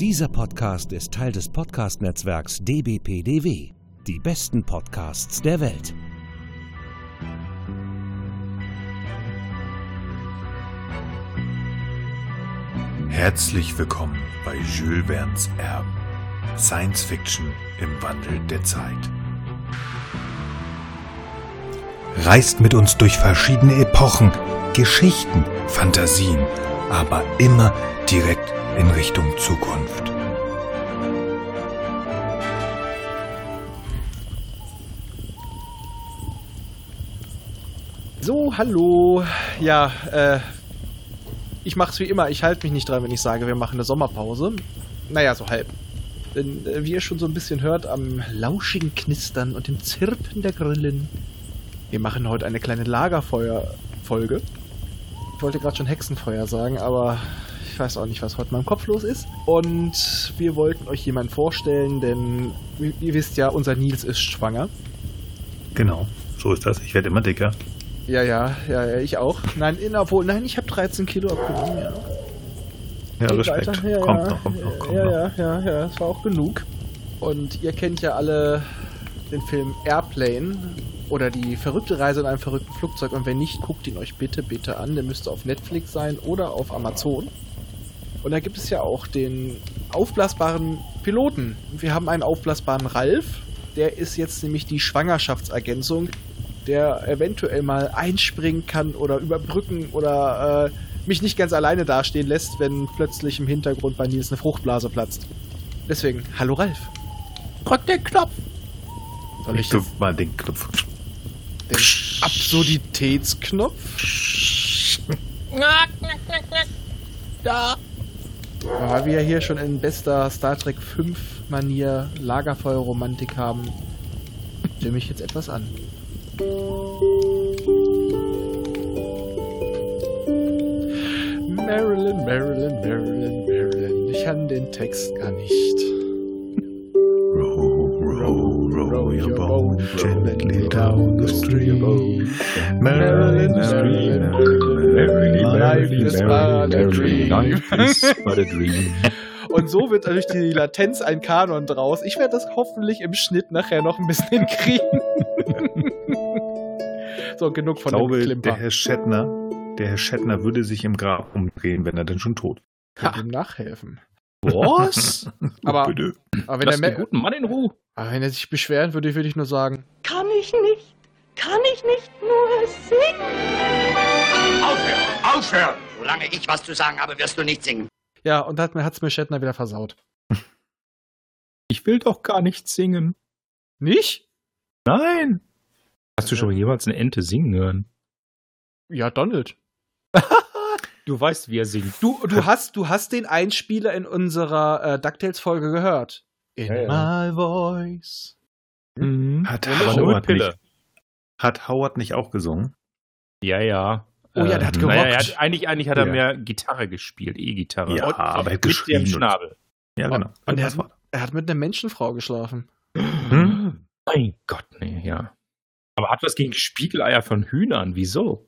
Dieser Podcast ist Teil des Podcast-Netzwerks dbpdw. Die besten Podcasts der Welt. Herzlich willkommen bei Jules Verne's Erben. Science Fiction im Wandel der Zeit. Reist mit uns durch verschiedene Epochen, Geschichten, Fantasien, aber immer direkt in Richtung Zukunft. So, hallo. Ja, äh, ich mach's wie immer. Ich halte mich nicht dran, wenn ich sage, wir machen eine Sommerpause. Naja, so halb. Denn äh, wie ihr schon so ein bisschen hört, am lauschigen Knistern und dem Zirpen der Grillen. Wir machen heute eine kleine Lagerfeuer-Folge. Ich wollte gerade schon Hexenfeuer sagen, aber weiß auch nicht, was heute in meinem Kopf los ist. Und wir wollten euch jemanden vorstellen, denn ihr wisst ja, unser Nils ist schwanger. Genau, so ist das. Ich werde immer dicker. Ja, ja, ja, ja, ich auch. Nein, in, obwohl, nein, ich habe 13 Kilo abgenommen, ja. Ja, Geht Respekt. weiter. Ja, kommt ja, noch, kommt noch, kommt ja, noch. ja, ja, ja, das war auch genug. Und ihr kennt ja alle den Film Airplane oder die verrückte Reise in einem verrückten Flugzeug. Und wenn nicht, guckt ihn euch bitte, bitte an. Der müsste auf Netflix sein oder auf Amazon. Und da gibt es ja auch den aufblasbaren Piloten. Wir haben einen aufblasbaren Ralf. Der ist jetzt nämlich die Schwangerschaftsergänzung, der eventuell mal einspringen kann oder überbrücken oder äh, mich nicht ganz alleine dastehen lässt, wenn plötzlich im Hintergrund bei Nils eine Fruchtblase platzt. Deswegen, hallo Ralf. Drück den Knopf. Soll Ich ich drück mal den Knopf. den Absurditätsknopf? Da. Weil wir hier schon in bester Star Trek 5 Manier Lagerfeuerromantik haben, stimme ich jetzt etwas an. Marilyn, Marilyn, Marilyn, Marilyn. Ich kann den Text gar nicht. Row, your boat gently down the stream. Marilyn, Life is but a dream. Life is but a dream. Und so wird durch die Latenz ein Kanon draus. Ich werde das hoffentlich im Schnitt nachher noch ein bisschen hinkriegen. so, genug Ich von glaube, dem der Klimper. Herr Shatner, der Herr Shatner würde sich im Grab umdrehen, wenn er denn schon tot ihm nachhelfen. Was? Aber- Bitte. Aber wenn, Lass er den me- guten Mann in Ruhe. aber wenn er sich beschweren würde, würde ich nur sagen, Kann ich nicht? Kann ich nicht nur singen? Aufhören! Aufhören! Solange ich was zu sagen habe, wirst du nicht singen. ja, und da hat mir, hat's mir Shatner wieder versaut. Ich will doch gar nicht singen. Nicht? Nein. Hast du schon mal jemals eine Ente singen hören? Ja, Donald. Du weißt, wie er singt. Du, du, hast, du hast den Einspieler in unserer äh, DuckTales-Folge gehört. In Ja, ja. my voice. Mhm. Hat Howard, Pille. nicht, hat Howard nicht auch gesungen? Ja, ja. Oh ja, der hat naja, er gerockt. hat, eigentlich, eigentlich hat er Ja. mehr Gitarre gespielt, E-Gitarre. Ja, Und- aber er hat mit dem geschrien und- Schnabel. Ja, genau. Und er hat, er hat mit einer Menschenfrau geschlafen. Hm? Mein Gott, nee, ja. Aber hat was gegen Spiegeleier von Hühnern? Wieso?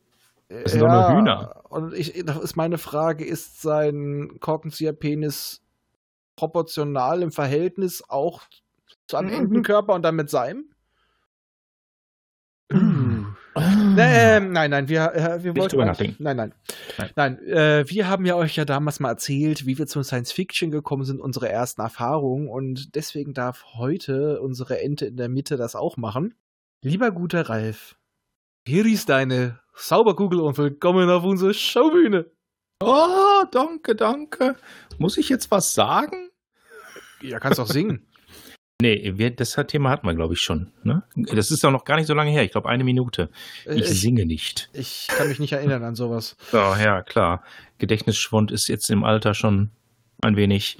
Das sind doch nur Hühner. Und ich, das ist meine Frage, ist sein Korkenzieher-Penis proportional im Verhältnis auch zu einem Mhm. Entenkörper und dann mit seinem? Nee, ähm, nein, nein, wir, äh, wir Nicht wollten. nachdenken. Nein, nein. Nein. Nein, äh, wir haben ja euch ja damals mal erzählt, wie wir zum Science Fiction gekommen sind, unsere ersten Erfahrungen. Und deswegen darf heute unsere Ente in der Mitte das auch machen. Lieber guter Ralf, hier ist deine Sauberkugel und willkommen auf unserer Schaubühne. Oh, danke, danke. Muss ich jetzt was sagen? Ja, kannst auch singen. Nee, wir, das Thema hatten wir, glaube ich, schon. Ne? Das ist auch noch gar nicht so lange her. Ich glaube, eine Minute. Äh, Ich ich, singe nicht. ich kann mich nicht erinnern an sowas. Ja, ja, klar. Gedächtnisschwund ist jetzt im Alter schon ein wenig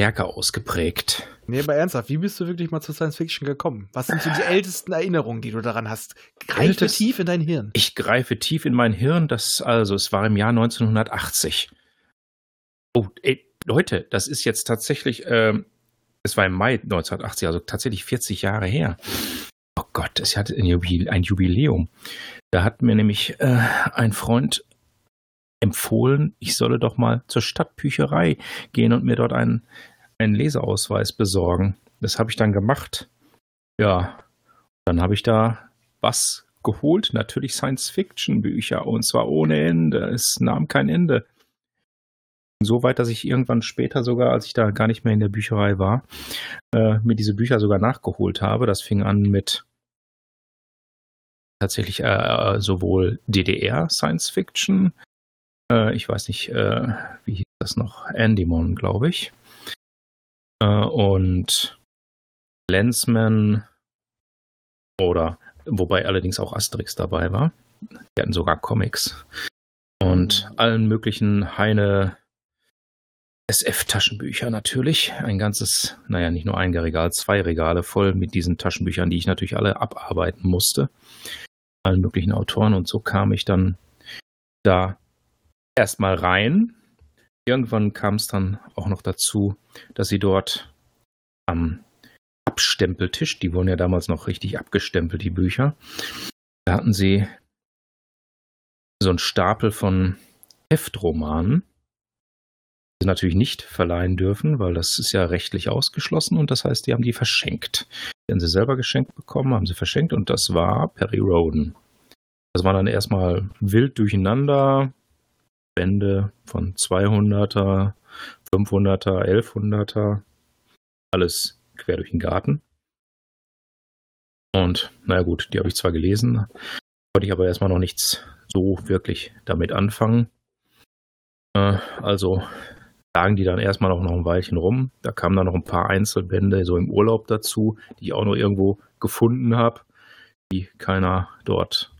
stärker ausgeprägt. Nee, aber ernsthaft, wie bist du wirklich mal zu Science Fiction gekommen? Was sind so die ältesten Erinnerungen, die du daran hast? Greife Ältest- tief in dein Hirn. Ich greife tief in mein Hirn. Das, also, es war im Jahr 1980. Oh, ey, Leute, das ist jetzt tatsächlich, ähm, es war im Mai 1980, also tatsächlich 40 Jahre her. Oh Gott, es hatte ein Jubil- ein Jubiläum. Da hat mir nämlich äh, ein Freund empfohlen, ich solle doch mal zur Stadtbücherei gehen und mir dort einen, einen Leseausweis besorgen. Das habe ich dann gemacht. Ja, dann habe ich da was geholt, natürlich Science-Fiction-Bücher und zwar ohne Ende. Es nahm kein Ende. So weit, dass ich irgendwann später sogar, als ich da gar nicht mehr in der Bücherei war, äh, mir diese Bücher sogar nachgeholt habe. Das fing an mit tatsächlich äh, sowohl DDR Science Fiction, äh, ich weiß nicht, äh, wie hieß das noch, Andymon, glaube ich, äh, und Lensman oder wobei allerdings auch Asterix dabei war. Die hatten sogar Comics und allen möglichen Heine SF-Taschenbücher natürlich. Ein ganzes, naja, nicht nur ein Regal, zwei Regale voll mit diesen Taschenbüchern, die ich natürlich alle abarbeiten musste. Allen möglichen Autoren. Und so kam ich dann da erstmal rein. Irgendwann kam es dann auch noch dazu, dass sie dort am Abstempeltisch, die wurden ja damals noch richtig abgestempelt, die Bücher, da hatten sie so einen Stapel von Heftromanen sie natürlich nicht verleihen dürfen, weil das ist ja rechtlich ausgeschlossen und das heißt, die haben die verschenkt. Die haben sie selber geschenkt bekommen, haben sie verschenkt und das war Perry Roden. Das war dann erstmal wild durcheinander, Bände von 200er, 500er, 1100er, alles quer durch den Garten. Und naja gut, die habe ich zwar gelesen, konnte ich aber erstmal noch nichts so wirklich damit anfangen. Äh, also lagen die dann erstmal noch, noch ein Weilchen rum. Da kamen dann noch ein paar Einzelbände so im Urlaub dazu, die ich auch noch irgendwo gefunden habe, die keiner dort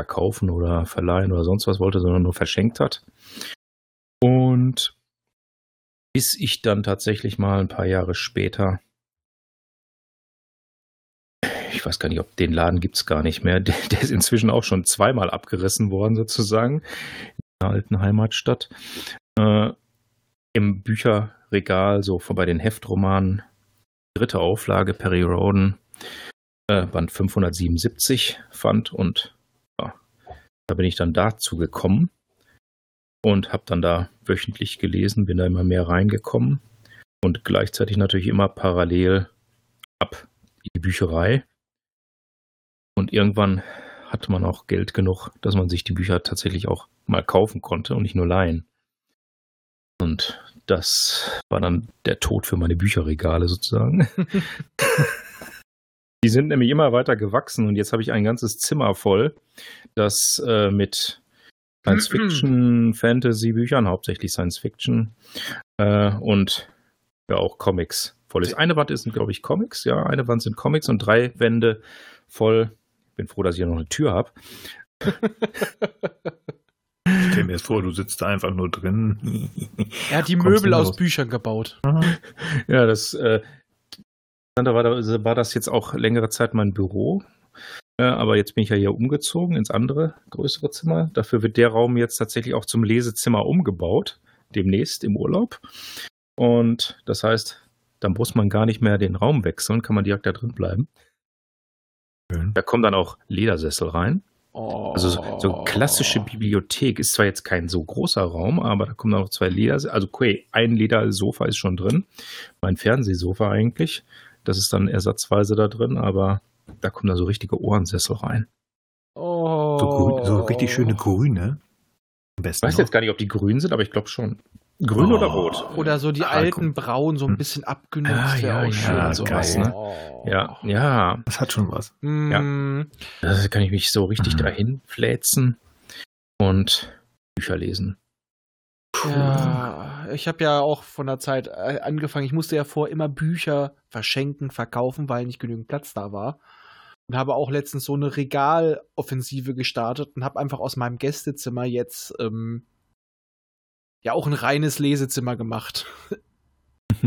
verkaufen oder verleihen oder sonst was wollte, sondern nur verschenkt hat. Und bis ich dann tatsächlich mal ein paar Jahre später, ich weiß gar nicht, ob den Laden gibt es gar nicht mehr, der, der, ist inzwischen auch schon zweimal abgerissen worden sozusagen in der alten Heimatstadt. Äh, im Bücherregal, so bei den Heftromanen, dritte Auflage, Perry Roden, äh, Band 577 fand und da bin ich dann dazu gekommen und habe dann da wöchentlich gelesen, bin da immer mehr reingekommen und gleichzeitig natürlich immer parallel ab in die Bücherei. Und irgendwann hatte man auch Geld genug, dass man sich die Bücher tatsächlich auch mal kaufen konnte und nicht nur leihen. Und das war dann der Tod für meine Bücherregale sozusagen. Die sind nämlich immer weiter gewachsen und jetzt habe ich ein ganzes Zimmer voll, das äh, mit Science Fiction, Fantasy Büchern, hauptsächlich Science Fiction äh, und ja auch Comics voll ist. Eine Wand ist, glaube ich, Comics, ja, eine Wand sind Comics und drei Wände voll. Bin froh, dass ich hier noch eine Tür habe. Ich stell mir jetzt vor, du sitzt da einfach nur drin. Er hat die Möbel aus Büchern gebaut. Ja, das äh, war, war das jetzt auch längere Zeit mein Büro. Äh, aber jetzt bin ich ja hier umgezogen ins andere größere Zimmer. Dafür wird der Raum jetzt tatsächlich auch zum Lesezimmer umgebaut, demnächst im Urlaub. Und das heißt, dann muss man gar nicht mehr den Raum wechseln, kann man direkt da drin bleiben. Schön. Da kommen dann auch Ledersessel rein. Oh. Also so, so, klassische Bibliothek ist zwar jetzt kein so großer Raum, aber da kommen auch zwei Leder, also okay, ein Ledersofa ist schon drin, mein Fernsehsofa eigentlich, das ist dann ersatzweise da drin, aber da kommen da so richtige Ohrensessel rein. Oh. So, grün, so richtig schöne grüne. Am besten ich weiß noch. jetzt gar nicht, ob die grün sind, aber ich glaube schon. Grün oh. oder rot? Oder so die ah, alten Braun, so ein hm. bisschen abgenutzt. Ah, ja, ja, ja, sowas, ne? Ja, ja. Das hat schon was. Ja. Mm. Da kann ich mich so richtig mhm. dahin fläzen und Bücher lesen. Ja, ich habe ja auch von der Zeit äh, angefangen. Ich musste ja vor immer Bücher verschenken, verkaufen, weil nicht genügend Platz da war. Und habe auch letztens so eine Regaloffensive gestartet und habe einfach aus meinem Gästezimmer jetzt ähm, ja auch ein reines Lesezimmer gemacht.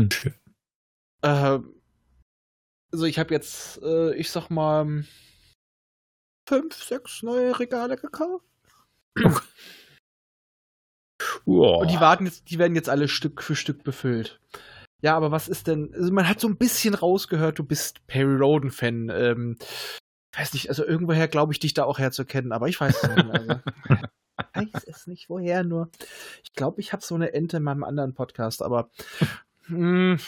äh, also ich habe jetzt, äh, ich sag mal, fünf, sechs neue Regale gekauft. Und die warten jetzt, die werden jetzt alle Stück für Stück befüllt. Ja, aber was ist denn? Also man hat so ein bisschen rausgehört, du bist Perry Roden-Fan. Ähm, weiß nicht, also irgendwoher glaube ich dich da auch herzukennen, aber ich weiß es nicht. Also. weiß es nicht, woher nur. Ich glaube, ich habe so eine Ente in meinem anderen Podcast, aber. Hm,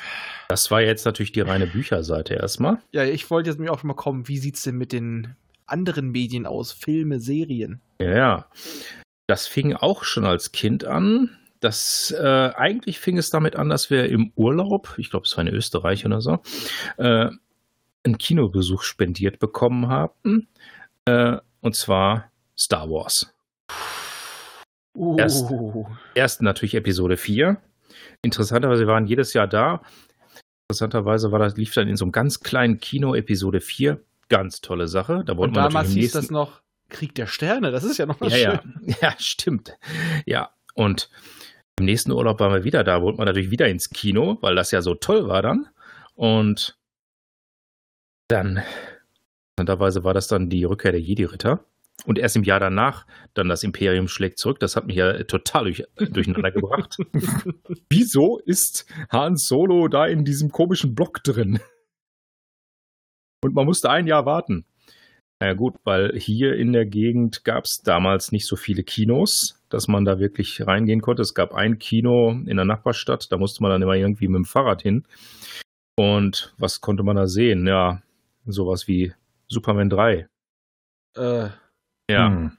Das war jetzt natürlich die reine Bücherseite erstmal. ja, ich wollte jetzt mir auch mal kommen, wie sieht's denn mit den anderen Medien aus? Filme, Serien? Ja, ja. Das fing auch schon als Kind an. Das äh, eigentlich fing es damit an, dass wir im Urlaub, ich glaube, es war in Österreich oder so, äh, einen Kinobesuch spendiert bekommen haben. Äh, und zwar Star Wars. Uh, Erst- Erst natürlich Episode 4. Interessanterweise wir waren jedes Jahr da. Interessanterweise war das, lief dann in so einem ganz kleinen Kino Episode 4. Ganz tolle Sache. Da wollten Und damals hieß das noch Krieg der Sterne. Das ist ja noch mal ja, ja, schön. ja, stimmt. Ja, und im nächsten Urlaub waren wir wieder da, wollten wir natürlich wieder ins Kino, weil das ja so toll war dann. Und dann, interessanterweise war das dann die Rückkehr der Jedi-Ritter. Und erst im Jahr danach dann das Imperium schlägt zurück. Das hat mich ja total durch, durcheinander gebracht. Wieso ist Han Solo da in diesem komischen Block drin? Und man musste ein Jahr warten. Na ja, gut, weil hier in der Gegend gab es damals nicht so viele Kinos, dass man da wirklich reingehen konnte. Es gab ein Kino in der Nachbarstadt, da musste man dann immer irgendwie mit dem Fahrrad hin. Und was konnte man da sehen? Ja, sowas wie Superman 3. Äh, Ja. Hm.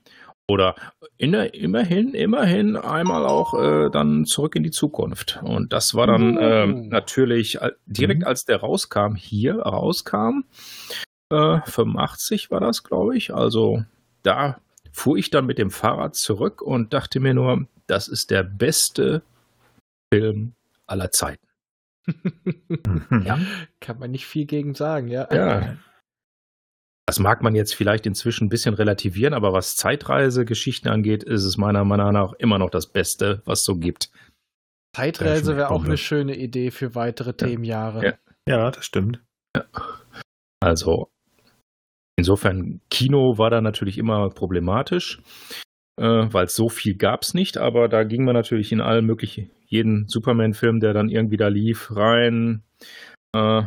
Oder in der, immerhin, immerhin einmal auch äh, dann zurück in die Zukunft. Und das war dann ähm, natürlich äh, direkt Mhm. als der rauskam, hier rauskam, äh, 85 war das, glaube ich. Also da fuhr ich dann mit dem Fahrrad zurück und dachte mir nur, das ist der beste Film aller Zeiten. Ja. kann man nicht viel gegen sagen, ja. Ja. Das mag man jetzt vielleicht inzwischen ein bisschen relativieren, aber was Zeitreisegeschichten angeht, ist es meiner Meinung nach immer noch das Beste, was es so gibt. Zeitreise wäre auch eine schöne Idee für weitere Themenjahre. Ja. Ja, das stimmt. Also insofern, Kino war da natürlich immer problematisch, äh, weil es so viel gab es nicht, aber da ging man natürlich in allen möglichen, jeden Superman-Film, der dann irgendwie da lief, rein. Äh,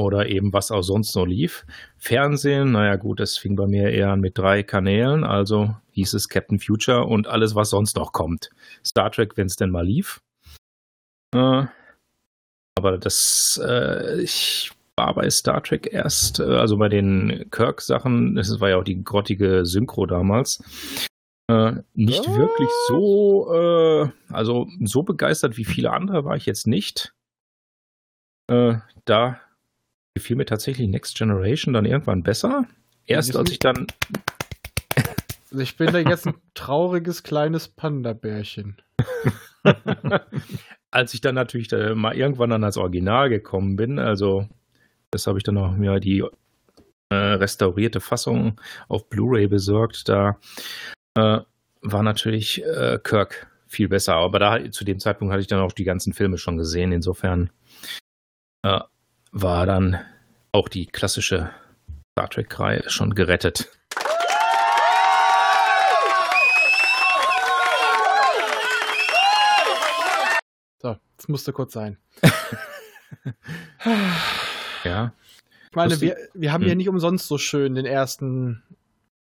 oder eben was auch sonst noch lief. Fernsehen, naja gut, das fing bei mir eher an mit drei Kanälen, also hieß es Captain Future und alles, was sonst noch kommt. Star Trek, wenn es denn mal lief. Äh, aber das, äh, ich war bei Star Trek erst, äh, also bei den Kirk-Sachen, das war ja auch die grottige Synchro damals, äh, nicht Was? wirklich so, äh, also so begeistert wie viele andere war ich jetzt nicht. Äh, da gefiel mir tatsächlich Next Generation dann irgendwann besser. Erst als ich dann, Also ich bin da jetzt ein trauriges kleines Panda-Bärchen. als ich dann natürlich da mal irgendwann dann als Original gekommen bin, also das habe ich dann auch mir die äh, restaurierte Fassung auf Blu-ray besorgt, da äh, war natürlich äh, Kirk viel besser. Aber da zu dem Zeitpunkt hatte ich dann auch die ganzen Filme schon gesehen. Insofern äh, war dann auch die klassische Star Trek-Reihe schon gerettet. So, das musste kurz sein. Ja, Ich meine, Lustig. wir, wir haben Hm. ja nicht umsonst so schön den ersten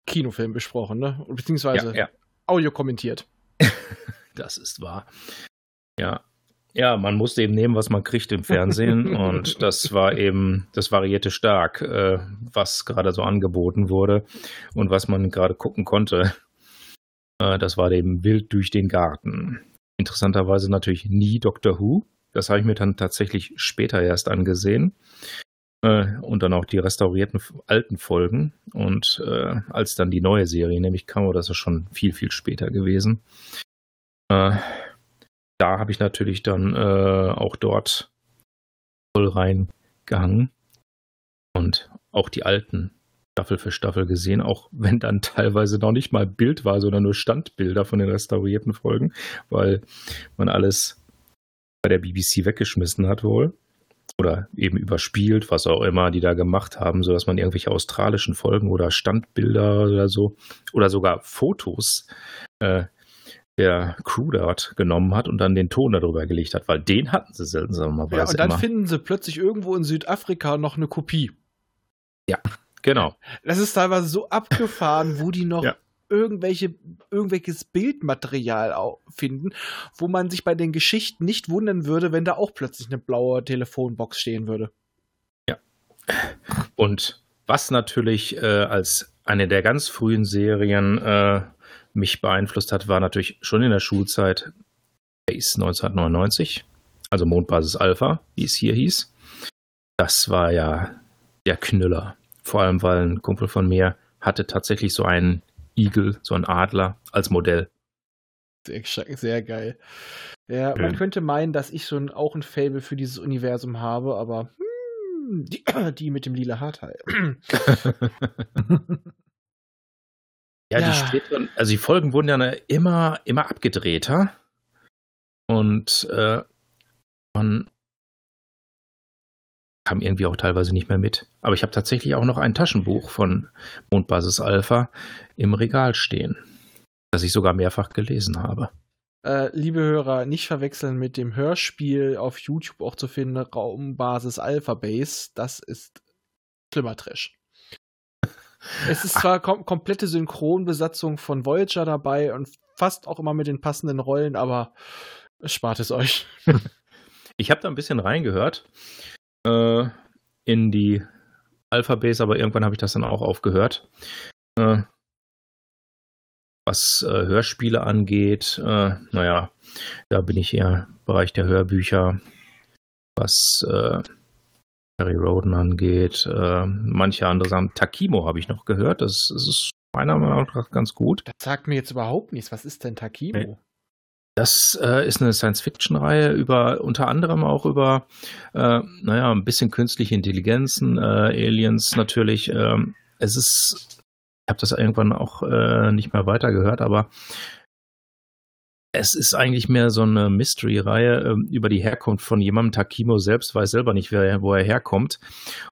Kinofilm besprochen, ne? Beziehungsweise ja, ja. Audio kommentiert. Das ist wahr. Ja. Ja, man musste eben nehmen, was man kriegt im Fernsehen. und das war eben, das variierte stark, äh, was gerade so angeboten wurde und was man gerade gucken konnte. Äh, das war eben wild durch den Garten. Interessanterweise natürlich nie Doctor Who. Das habe ich mir dann tatsächlich später erst angesehen. Äh, und dann auch die restaurierten alten Folgen. Und äh, als dann die neue Serie nämlich kam, das ist schon viel, viel später gewesen. Äh, da habe ich natürlich dann äh, auch dort voll reingehangen und auch die alten Staffel für Staffel gesehen, auch wenn dann teilweise noch nicht mal Bild war, sondern nur Standbilder von den restaurierten Folgen, weil man alles bei der BBC weggeschmissen hat wohl oder eben überspielt, was auch immer die da gemacht haben, sodass man irgendwelche australischen Folgen oder Standbilder oder so oder sogar Fotos äh, der Crew dort genommen hat und dann den Ton darüber gelegt hat, weil den hatten sie seltsamerweise Ja, und dann immer. finden sie plötzlich irgendwo in Südafrika noch eine Kopie. Genau. Das ist teilweise so abgefahren, wo die noch Ja. Irgendwelche, irgendwelches Bildmaterial finden, wo man sich bei den Geschichten nicht wundern würde, wenn da auch plötzlich eine blaue Telefonbox stehen würde. Ja. Und was natürlich äh, als eine der ganz frühen Serien äh, mich beeinflusst hat, war natürlich schon in der Schulzeit Base 1999, also Mondbasis Alpha, wie es hier hieß. Das war ja der Knüller. Vor allem, weil ein Kumpel von mir hatte tatsächlich so einen Igel, so einen Adler als Modell. Sehr, sehr geil. Ja, man könnte meinen, dass ich schon auch ein Fable für dieses Universum habe, aber hm, die, die, mit dem lila Haarteil. ja, ja, die späteren, also die Folgen wurden ja immer, immer abgedrehter. Und äh, man kam irgendwie auch teilweise nicht mehr mit. Aber ich habe tatsächlich auch noch ein Taschenbuch von Mondbasis Alpha im Regal stehen, das ich sogar mehrfach gelesen habe. Äh, liebe Hörer, nicht verwechseln mit dem Hörspiel auf YouTube auch zu finden, Raumbasis Alpha Base. Das ist schlimmer Trash. Es ist zwar kom komplette Synchronbesatzung von Voyager dabei und fast auch immer mit den passenden Rollen, aber spart es euch. ich habe da ein bisschen reingehört äh, in die Alpha-Base, aber irgendwann habe ich das dann auch aufgehört. Äh, was äh, Hörspiele angeht, äh, naja, da bin ich eher im Bereich der Hörbücher. Was äh, Harry Roden angeht, äh, manche andere sagen, Takimo habe ich noch gehört. Das, das, ist meiner Meinung nach ganz gut. Das sagt mir jetzt überhaupt nichts. Was ist denn Takimo? Das äh, ist eine Science-Fiction-Reihe über unter anderem auch über, äh, naja, ein bisschen künstliche Intelligenzen, äh, Aliens natürlich. Ähm, es ist, ich habe das irgendwann auch äh, nicht mehr weitergehört, aber es ist eigentlich mehr so eine Mystery-Reihe ähm, über die Herkunft von jemandem. Takimo selbst weiß selber nicht, wer, wo er herkommt.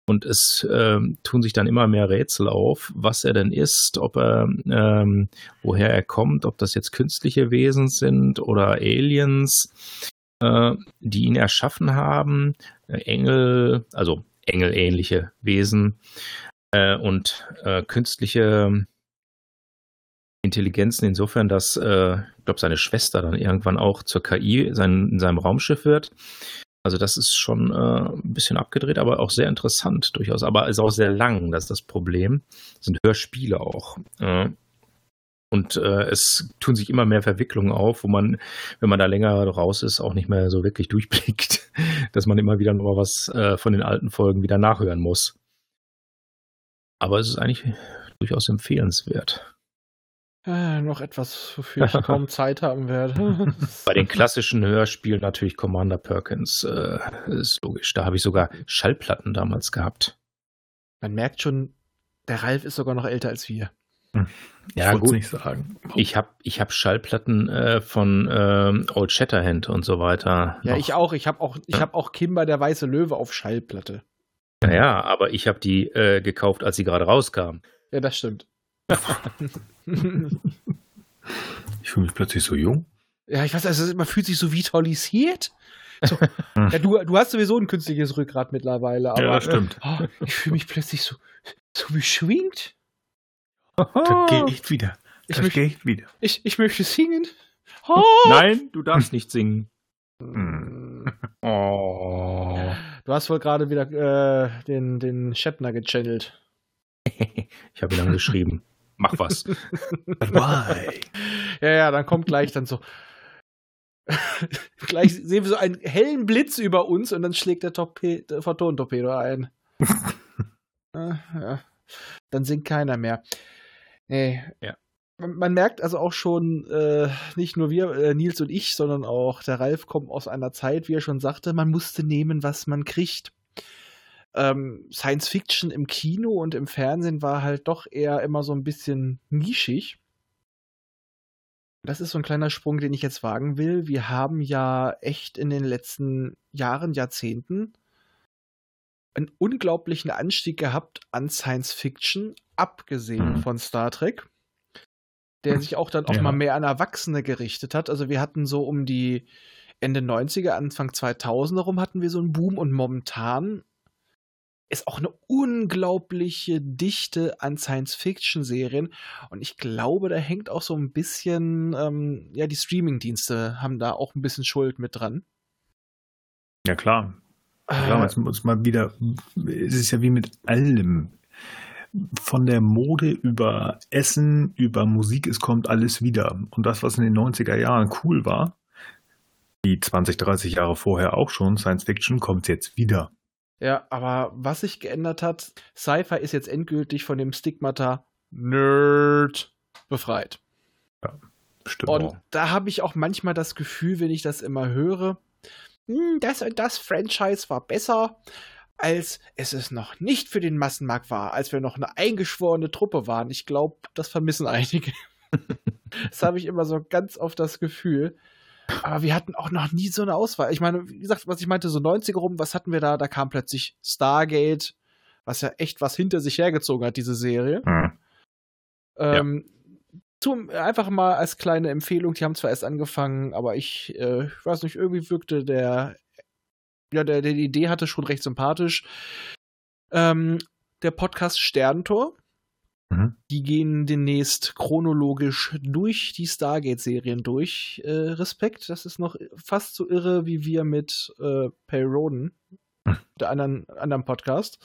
Und es ähm, tun sich dann immer mehr Rätsel auf, was er denn ist, ob er, ähm, woher er kommt, ob das jetzt künstliche Wesen sind oder Aliens, äh, die ihn erschaffen haben. Äh, Engel, also engelähnliche Wesen äh, und äh, künstliche Intelligenzen insofern, dass, äh, ich glaube, seine Schwester dann irgendwann auch zur KI sein, in seinem Raumschiff wird. Also das ist schon äh, ein bisschen abgedreht, aber auch sehr interessant durchaus. Aber ist auch sehr lang, das ist das Problem. Das sind Hörspiele auch. Äh, und äh, es tun sich immer mehr Verwicklungen auf, wo man, wenn man da länger raus ist, auch nicht mehr so wirklich durchblickt, dass man immer wieder noch was äh, von den alten Folgen wieder nachhören muss. Aber es ist eigentlich durchaus empfehlenswert. Äh, noch etwas, wofür ich kaum Zeit haben werde. Bei den klassischen Hörspielen natürlich Commander Perkins, äh, ist logisch. Da habe ich sogar Schallplatten damals gehabt. Man merkt schon, der Ralf ist sogar noch älter als wir. Hm. Ja, ich gut. nicht sagen. Ich habe ich hab Schallplatten äh, von ähm, Old Shatterhand und so weiter. Ja, noch. ich auch. Ich habe auch, ich ja. Hab auch Kimber der Weiße Löwe auf Schallplatte. Naja, aber ich habe die äh, gekauft, als sie gerade rauskam. Ja, das stimmt. Ich fühle mich plötzlich so jung. Ja, ich weiß, also man fühlt sich so vitalisiert. So, ja, du, du hast sowieso ein künstliches Rückgrat mittlerweile, aber ja, das stimmt. Äh, oh, ich fühle mich plötzlich so, so beschwingt. Da gehe ich wieder. Da ich möchte, ich wieder. Ich, ich möchte singen. Oh. Nein, du darfst nicht singen. Hm. Oh. Du hast wohl gerade wieder äh, den, den Shatner gechannelt. ich habe ihn dann geschrieben mach was. Why? Ja, ja, dann kommt gleich dann so. gleich sehen wir so einen hellen Blitz über uns und dann schlägt der, Torpe der Photon-Torpedo ein. ja, ja. Dann singt keiner mehr. Nee. Ja. Man, man merkt also auch schon, äh, nicht nur wir, äh, Nils und ich, sondern auch der Ralf kommt aus einer Zeit, wie er schon sagte, man musste nehmen, was man kriegt ähm, Science Fiction im Kino und im Fernsehen war halt doch eher immer so ein bisschen nischig. Das ist so ein kleiner Sprung, den ich jetzt wagen will. Wir haben ja echt in den letzten Jahren, Jahrzehnten einen unglaublichen Anstieg gehabt an Science Fiction, abgesehen mhm. von Star Trek, der sich auch dann auch ja. mal mehr an Erwachsene gerichtet hat. Also wir hatten so um die Ende 90er, Anfang 2000er rum hatten wir so einen Boom und momentan ist auch eine unglaubliche Dichte an Science-Fiction-Serien. Und ich glaube, da hängt auch so ein bisschen, ähm, ja, die Streaming-Dienste haben da auch ein bisschen Schuld mit dran. Ja, klar. Klar, es muss mal wieder, es ist ja wie mit allem. Von der Mode über Essen, über Musik, es kommt alles wieder. Und das, was in den 90er Jahren cool war, wie 20, 30 Jahre vorher auch schon, Science Fiction, kommt jetzt wieder. Ja, aber was sich geändert hat, Sci-Fi ist jetzt endgültig von dem Stigmata Nerd befreit. Ja, stimmt. Und auch. da habe ich auch manchmal das Gefühl, wenn ich das immer höre, "Hm, das und das Franchise war besser, als es es noch nicht für den Massenmarkt war, als wir noch eine eingeschworene Truppe waren. Ich glaube, das vermissen einige. das habe ich immer so ganz oft das Gefühl. Aber wir hatten auch noch nie so eine Auswahl. Ich meine, wie gesagt, was ich meinte, so 90er rum, was hatten wir da? Da kam plötzlich Stargate, was ja echt was hinter sich hergezogen hat, diese Serie. Hm. Ähm, zum, einfach mal als kleine Empfehlung, die haben zwar erst angefangen, aber ich, äh, ich weiß nicht, irgendwie wirkte der, ja, der, der die Idee hatte schon recht sympathisch. Ähm, der Podcast Sterntor. Mhm. Die gehen demnächst chronologisch durch die Stargate-Serien durch. Äh, Respekt, das ist noch fast so irre wie wir mit äh, Pay Roden, Hm. der anderen, anderen Podcast.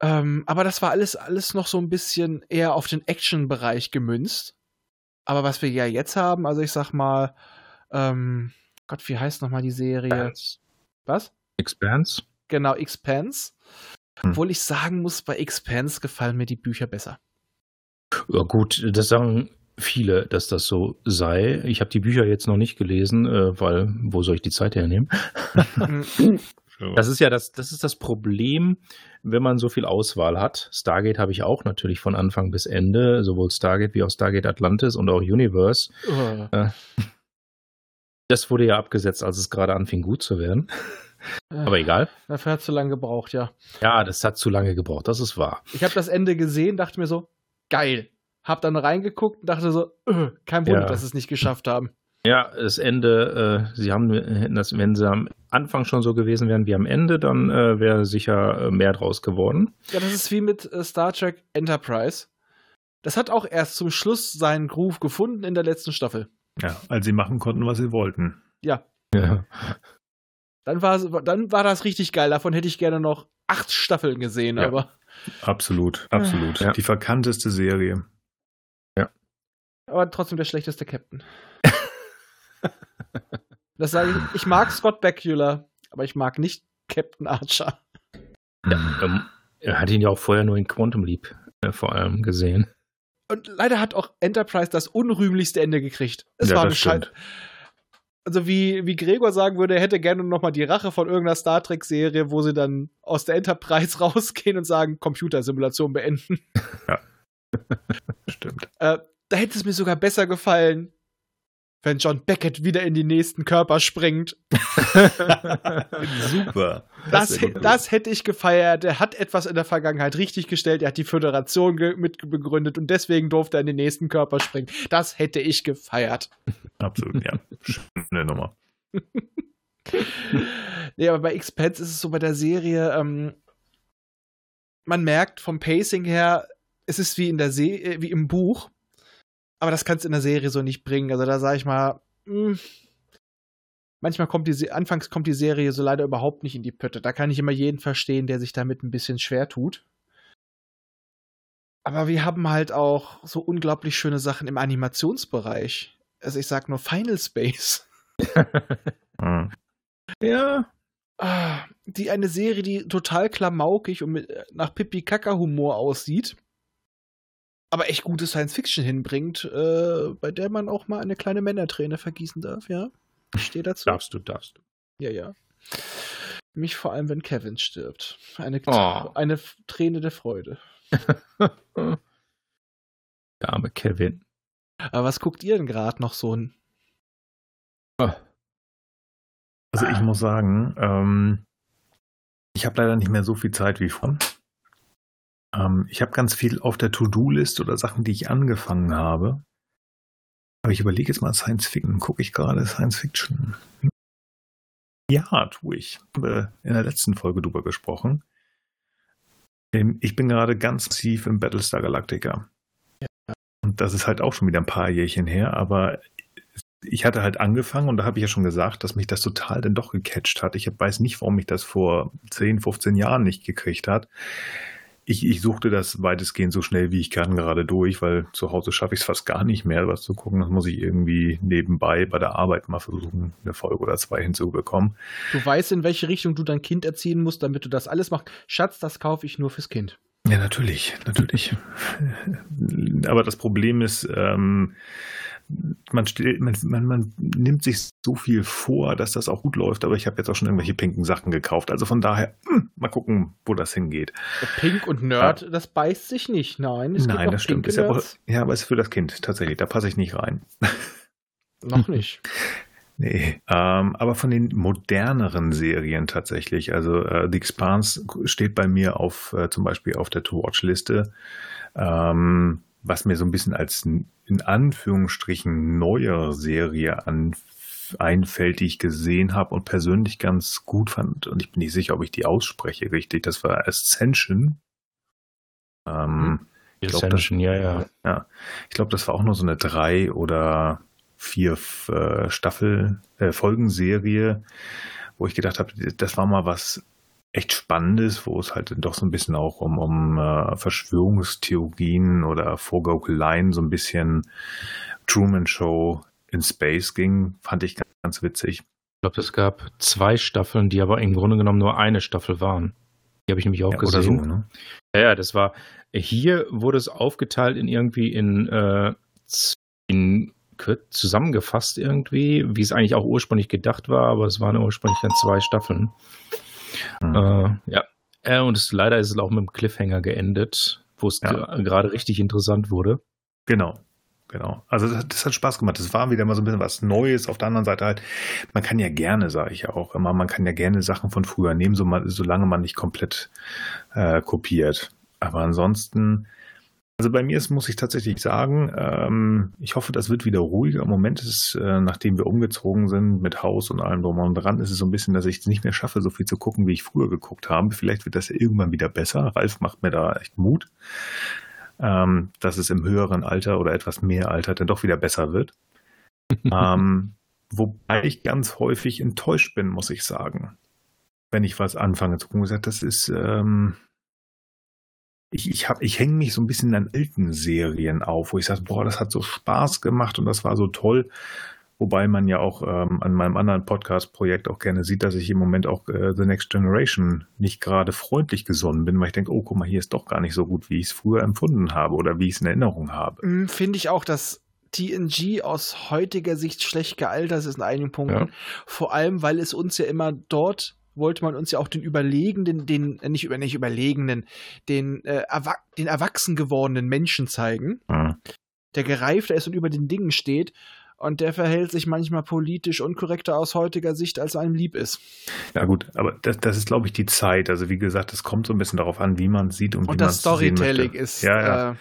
Ähm, aber das war alles, alles noch so ein bisschen eher auf den Action-Bereich gemünzt. Aber was wir ja jetzt haben, also ich sag mal, ähm, Gott, wie heißt nochmal die Serie? Expanse. Was? Expanse? Genau, Expanse. Hm. Obwohl ich sagen muss, bei Expanse gefallen mir die Bücher besser. Ja, gut, das sagen viele, dass das so sei. Ich habe die Bücher jetzt noch nicht gelesen, äh, weil wo soll ich die Zeit hernehmen? Das ist ja das, das ist das Problem, wenn man so viel Auswahl hat. Stargate habe ich auch natürlich von Anfang bis Ende, sowohl Stargate wie auch Stargate Atlantis und auch Universe. Äh, Das wurde ja abgesetzt, als es gerade anfing gut zu werden. Aber egal. Dafür hat es zu lange gebraucht, ja. Ja, das hat zu lange gebraucht, das ist wahr. Ich habe das Ende gesehen, dachte mir so, geil. Hab dann reingeguckt und dachte so, äh, kein Wunder, Ja. dass sie es nicht geschafft haben. Ja, das Ende, äh, sie haben, das, wenn sie am Anfang schon so gewesen wären wie am Ende, dann äh, wäre sicher äh, mehr draus geworden. Ja, das ist wie mit äh, Star Trek Enterprise. Das hat auch erst zum Schluss seinen Groove gefunden in der letzten Staffel. Ja, als sie machen konnten, was sie wollten. Ja, Ja. dann war, dann war das richtig geil. Davon hätte ich gerne noch acht Staffeln gesehen, Ja. aber, Absolut, absolut. Ja. Die verkannteste Serie. aber trotzdem der schlechteste Captain. das sage ich. Ich mag Scott Bakula, aber ich mag nicht Captain Archer. Ähm, er hat ihn ja auch vorher nur in Quantum Leap äh, vor allem gesehen. Und leider hat auch Enterprise das unrühmlichste Ende gekriegt. Es Ja, war das bescheid. Also wie, wie Gregor sagen würde, er hätte gerne noch mal die Rache von irgendeiner Star Trek-Serie, wo sie dann aus der Enterprise rausgehen und sagen, Computersimulation beenden. Stimmt. Äh, da hätte es mir sogar besser gefallen, wenn John Beckett wieder in die nächsten Körper springt. Super. Das, gut. das hätte ich gefeiert. Er hat etwas in der Vergangenheit richtig gestellt. Er hat die Föderation ge- mit begründet und deswegen durfte er in den nächsten Körper springen. Das hätte ich gefeiert. Absolut, ja. Schöne Nummer. Nee, aber bei Expanse ist es so bei der Serie, ähm, man merkt vom Pacing her, es ist wie in der Se äh, wie im Buch, aber das kannst du in der Serie so nicht bringen. Also da sage ich mal, mh, manchmal kommt die anfangs kommt die Serie so leider überhaupt nicht in die Pötte. Da kann ich immer jeden verstehen, der sich damit ein bisschen schwer tut. Aber wir haben halt auch so unglaublich schöne Sachen im Animationsbereich. Also ich sag nur Final Space. Hm. Ja. Ah, die eine Serie, die total klamaukig und mit, nach Pipi Kaka Humor aussieht, aber echt gute Science Fiction hinbringt, äh, bei der man auch mal eine kleine Männerträne vergießen darf, ja. Ich stehe dazu. Darfst du, darfst du. Ja, ja. Mich vor allem, wenn Kevin stirbt. Eine, Oh. eine Träne der Freude. Der arme Kevin. Aber was guckt ihr denn gerade noch so ein? Also ich muss sagen, ähm, ich habe leider nicht mehr so viel Zeit wie vorhin. Ähm, ich habe ganz viel auf der To-Do-List oder Sachen, die ich angefangen habe. Aber ich überlege jetzt mal Science Fiction. Gucke ich gerade Science Fiction? Ja, tue ich. Haben wir in der letzten Folge drüber gesprochen. Ähm, Ich bin gerade ganz tief im Battlestar Galactica. Und das ist halt auch schon wieder ein paar Jährchen her, aber ich hatte halt angefangen und da habe ich ja schon gesagt, dass mich das total dann doch gecatcht hat. Ich weiß nicht, warum mich das vor 10, 15 Jahren nicht gekriegt hat. Ich, ich suchte das weitestgehend so schnell wie ich kann gerade durch, weil zu Hause schaffe ich es fast gar nicht mehr, was zu gucken. Das muss ich irgendwie nebenbei bei der Arbeit mal versuchen, eine Folge oder zwei hinzubekommen. Du weißt, in welche Richtung du dein Kind erziehen musst, damit du das alles machst. Schatz, das kaufe ich nur fürs Kind. Ja, natürlich, natürlich. Aber das Problem ist, ähm, man, stellt, man, man, man nimmt sich so viel vor, dass das auch gut läuft, aber ich habe jetzt auch schon irgendwelche pinken Sachen gekauft. Also von daher, hm, mal gucken, wo das hingeht. Pink und Nerd, das beißt sich nicht. Nein, Nein, das stimmt. Ist ja, aber, ja, aber ist für das Kind tatsächlich. Da passe ich nicht rein. Noch nicht. Nee, ähm, aber von den moderneren Serien tatsächlich. Also äh, The Expanse steht bei mir auf äh, zum Beispiel auf der To-Watch-Liste. Ähm, was mir so ein bisschen als in Anführungsstrichen neuere Serie an, einfällt, die ich gesehen habe und persönlich ganz gut fand. Und ich bin nicht sicher, ob ich die ausspreche richtig. Das war Ascension. Ähm, Ich glaub, Ascension, ja, ja. ja, ich glaube, das war auch nur so eine drei oder vier äh, Staffel äh, Folgenserie, wo ich gedacht habe, das war mal was echt Spannendes, wo es halt doch so ein bisschen auch um, um äh, Verschwörungstheorien oder Vorgaukeleien, so ein bisschen Truman Show in Space ging, fand ich ganz, ganz witzig. Ich glaube, es gab zwei Staffeln, die aber im Grunde genommen nur eine Staffel waren. Die habe ich nämlich auch Ja, oder so, gesehen. ne? Ja, ja, das war. Hier wurde es aufgeteilt in irgendwie in, äh, in zusammengefasst irgendwie, wie es eigentlich auch ursprünglich gedacht war, aber es waren ursprünglich dann zwei Staffeln. Hm. Äh, ja. Äh, und es, leider ist es auch mit dem Cliffhanger geendet, wo es Ja. gerade richtig interessant wurde. Genau. Genau. Also das, das hat Spaß gemacht. Das war wieder mal so ein bisschen was Neues. Auf der anderen Seite halt, man kann ja gerne, sage ich ja auch immer, man kann ja gerne Sachen von früher nehmen, so man, solange man nicht komplett äh, kopiert. Aber ansonsten, also bei mir ist, muss ich tatsächlich sagen, ähm, ich hoffe, das wird wieder ruhiger. Im Moment ist äh, nachdem wir umgezogen sind mit Haus und allem drum und dran, ist es so ein bisschen, dass ich es nicht mehr schaffe, so viel zu gucken, wie ich früher geguckt habe. Vielleicht wird das ja irgendwann wieder besser. Ralf macht mir da echt Mut ähm, dass es im höheren Alter oder etwas mehr Alter dann doch wieder besser wird. ähm, wobei ich ganz häufig enttäuscht bin, muss ich sagen. Wenn ich was anfange zu gucken, Ich das ist, ähm, ich, ich, hab, ich hänge mich so ein bisschen an alten Serien auf, wo ich sage, boah, das hat so Spaß gemacht und das war so toll. Wobei man ja auch ähm, an meinem anderen Podcast-Projekt auch gerne sieht, dass ich im Moment auch äh, The Next Generation nicht gerade freundlich gesonnen bin, weil ich denke, oh, guck mal, hier ist doch gar nicht so gut, wie ich es früher empfunden habe oder wie ich es in Erinnerung habe. Mm, Finde ich auch, dass TNG aus heutiger Sicht schlecht gealtert ist in einigen Punkten. Ja. Vor allem, weil es uns ja immer dort wollte man uns ja auch den überlegenen, den äh, nicht über nicht überlegenen, den äh, erwa den erwachsen gewordenen Menschen zeigen, Ja. der gereifter ist und über den Dingen steht. Und der verhält sich manchmal politisch unkorrekter aus heutiger Sicht, als einem lieb ist. Ja gut, aber das, das ist, glaube ich, die Zeit. Also wie gesagt, es kommt so ein bisschen darauf an, wie man es sieht und, wie Und man das es sehen Storytelling möchte. ist. Ja, ja. Äh,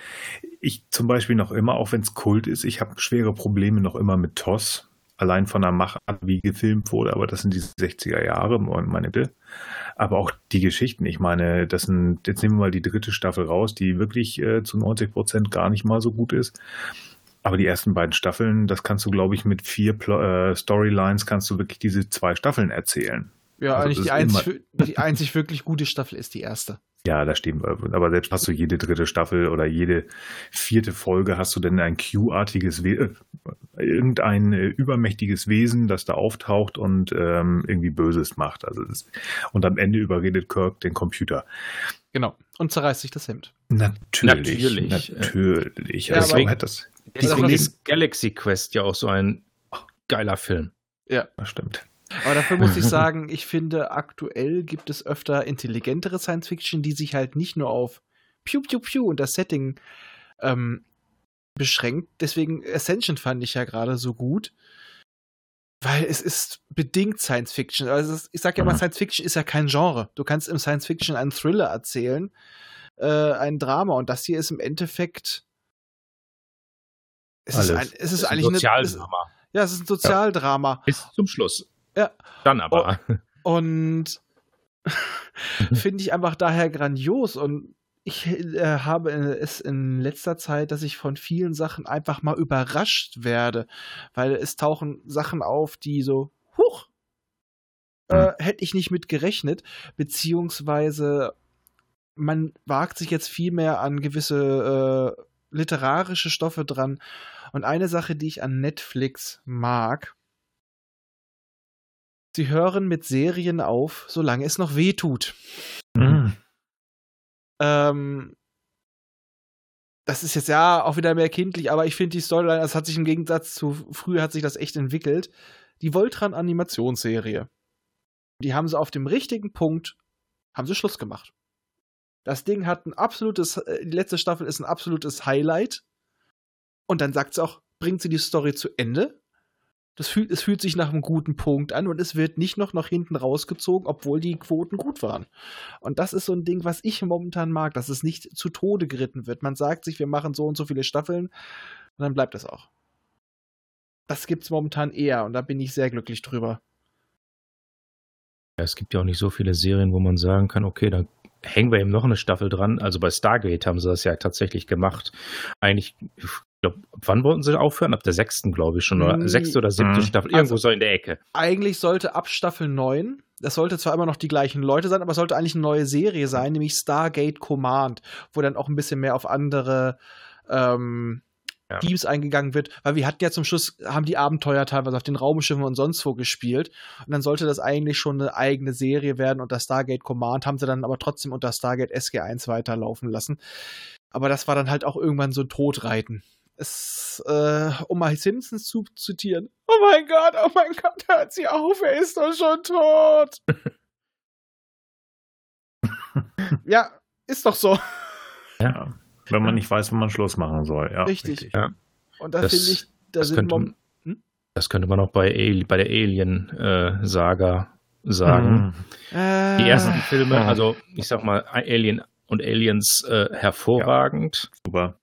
Ich zum Beispiel noch immer, auch wenn es Kult ist, ich habe schwere Probleme noch immer mit TOS. Allein von der Machart, wie gefilmt wurde, aber das sind die 60er Jahre, meine Bitte. Aber auch die Geschichten, ich meine, das sind, jetzt nehmen wir mal die dritte Staffel raus, die wirklich äh, zu 90 Prozent gar nicht mal so gut ist. Aber die ersten beiden Staffeln, das kannst du, glaube ich, mit vier Plo äh, Storylines kannst du wirklich diese zwei Staffeln erzählen. Ja, Also eigentlich die einzig, die einzig wirklich gute Staffel ist die erste. Ja, da stehen wir. Aber selbst hast du jede dritte Staffel oder jede vierte Folge, hast du denn ein Q-artiges, We äh, irgendein äh, übermächtiges Wesen, das da auftaucht und ähm, irgendwie Böses macht. Also das, und am Ende überredet Kirk den Computer. Genau. Und zerreißt sich das Hemd. Natürlich. Natürlich. Natürlich. Ja, also aber- warum hätte das. Deswegen ist Galaxy Quest ja auch so ein geiler Film. Ja. Das stimmt. Aber dafür muss ich sagen, ich finde, aktuell gibt es öfter intelligentere Science Fiction, die sich halt nicht nur auf Piu Piu Piu und das Setting ähm, beschränkt. Deswegen Ascension fand ich ja gerade so gut. Weil es ist bedingt Science Fiction. Also ist, ich sag ja immer, Mhm. Science Fiction ist ja kein Genre. Du kannst im Science Fiction einen Thriller erzählen, äh, ein Drama. Und das hier ist im Endeffekt. Es ist, ein, es ist Das eigentlich eine. Es, Sozialdrama. ja, es ist ein Sozialdrama. Bis zum Schluss. Ja. Dann aber. Und finde ich einfach daher grandios. Und ich äh, habe es in letzter Zeit, dass ich von vielen Sachen einfach mal überrascht werde, weil es tauchen Sachen auf, die so, huch, äh, hätte ich nicht mit gerechnet, beziehungsweise man wagt sich jetzt viel mehr an gewisse äh, literarische Stoffe dran. Und eine Sache, die ich an Netflix mag, sie hören mit Serien auf, solange es noch weh tut. Mhm. Ähm, das ist jetzt ja auch wieder mehr kindlich, aber ich finde die Storyline, das hat sich im Gegensatz zu früher hat sich das echt entwickelt. Die Voltran Animationsserie. Die haben sie auf dem richtigen Punkt, haben sie Schluss gemacht. Das Ding hat ein absolutes, äh, die letzte Staffel ist ein absolutes Highlight. Und dann sagt sie auch, bringt sie die Story zu Ende. Das fühlt, es fühlt sich nach einem guten Punkt an und es wird nicht noch nach hinten rausgezogen, obwohl die Quoten gut waren. Und das ist so ein Ding, was ich momentan mag, dass es nicht zu Tode geritten wird. Man sagt sich, wir machen so und so viele Staffeln und dann bleibt es auch. Das gibt es momentan eher und da bin ich sehr glücklich drüber. Es gibt ja auch nicht so viele Serien, wo man sagen kann, okay, da hängen wir eben noch eine Staffel dran. Also bei Stargate haben sie das ja tatsächlich gemacht. Eigentlich, ich glaube, wann wollten sie aufhören? Ab der sechsten, glaube ich schon. Oder Nee. sechste oder siebte Mhm. Staffel. Irgendwo Also- so in der Ecke. Eigentlich sollte ab Staffel 9, das sollte zwar immer noch die gleichen Leute sein, aber es sollte eigentlich eine neue Serie sein, nämlich Stargate Command, wo dann auch ein bisschen mehr auf andere ähm, Ja. Teams eingegangen wird, weil wir hatten ja zum Schluss, haben die Abenteuer teilweise auf den Raumschiffen und sonst wo gespielt und dann sollte das eigentlich schon eine eigene Serie werden unter Stargate Command, haben sie dann aber trotzdem unter Stargate SG1 weiterlaufen lassen. Aber das war dann halt auch irgendwann so Todreiten. Es, äh, um mal Simpsons zu zitieren. Oh mein Gott, oh mein Gott, hört sie auf, er ist doch schon tot. ja, ist doch so. Ja. Wenn man nicht weiß, wann man Schluss machen soll. Ja, Richtig. Ja. Und da Das- finde ich, da das sind könnte- mom Das könnte man auch bei, Ali- bei der Alien-Saga sagen. Mhm. äh, Die ersten Filme, Ja. also ich sag mal, Alien und Aliens äh, hervorragend. Super.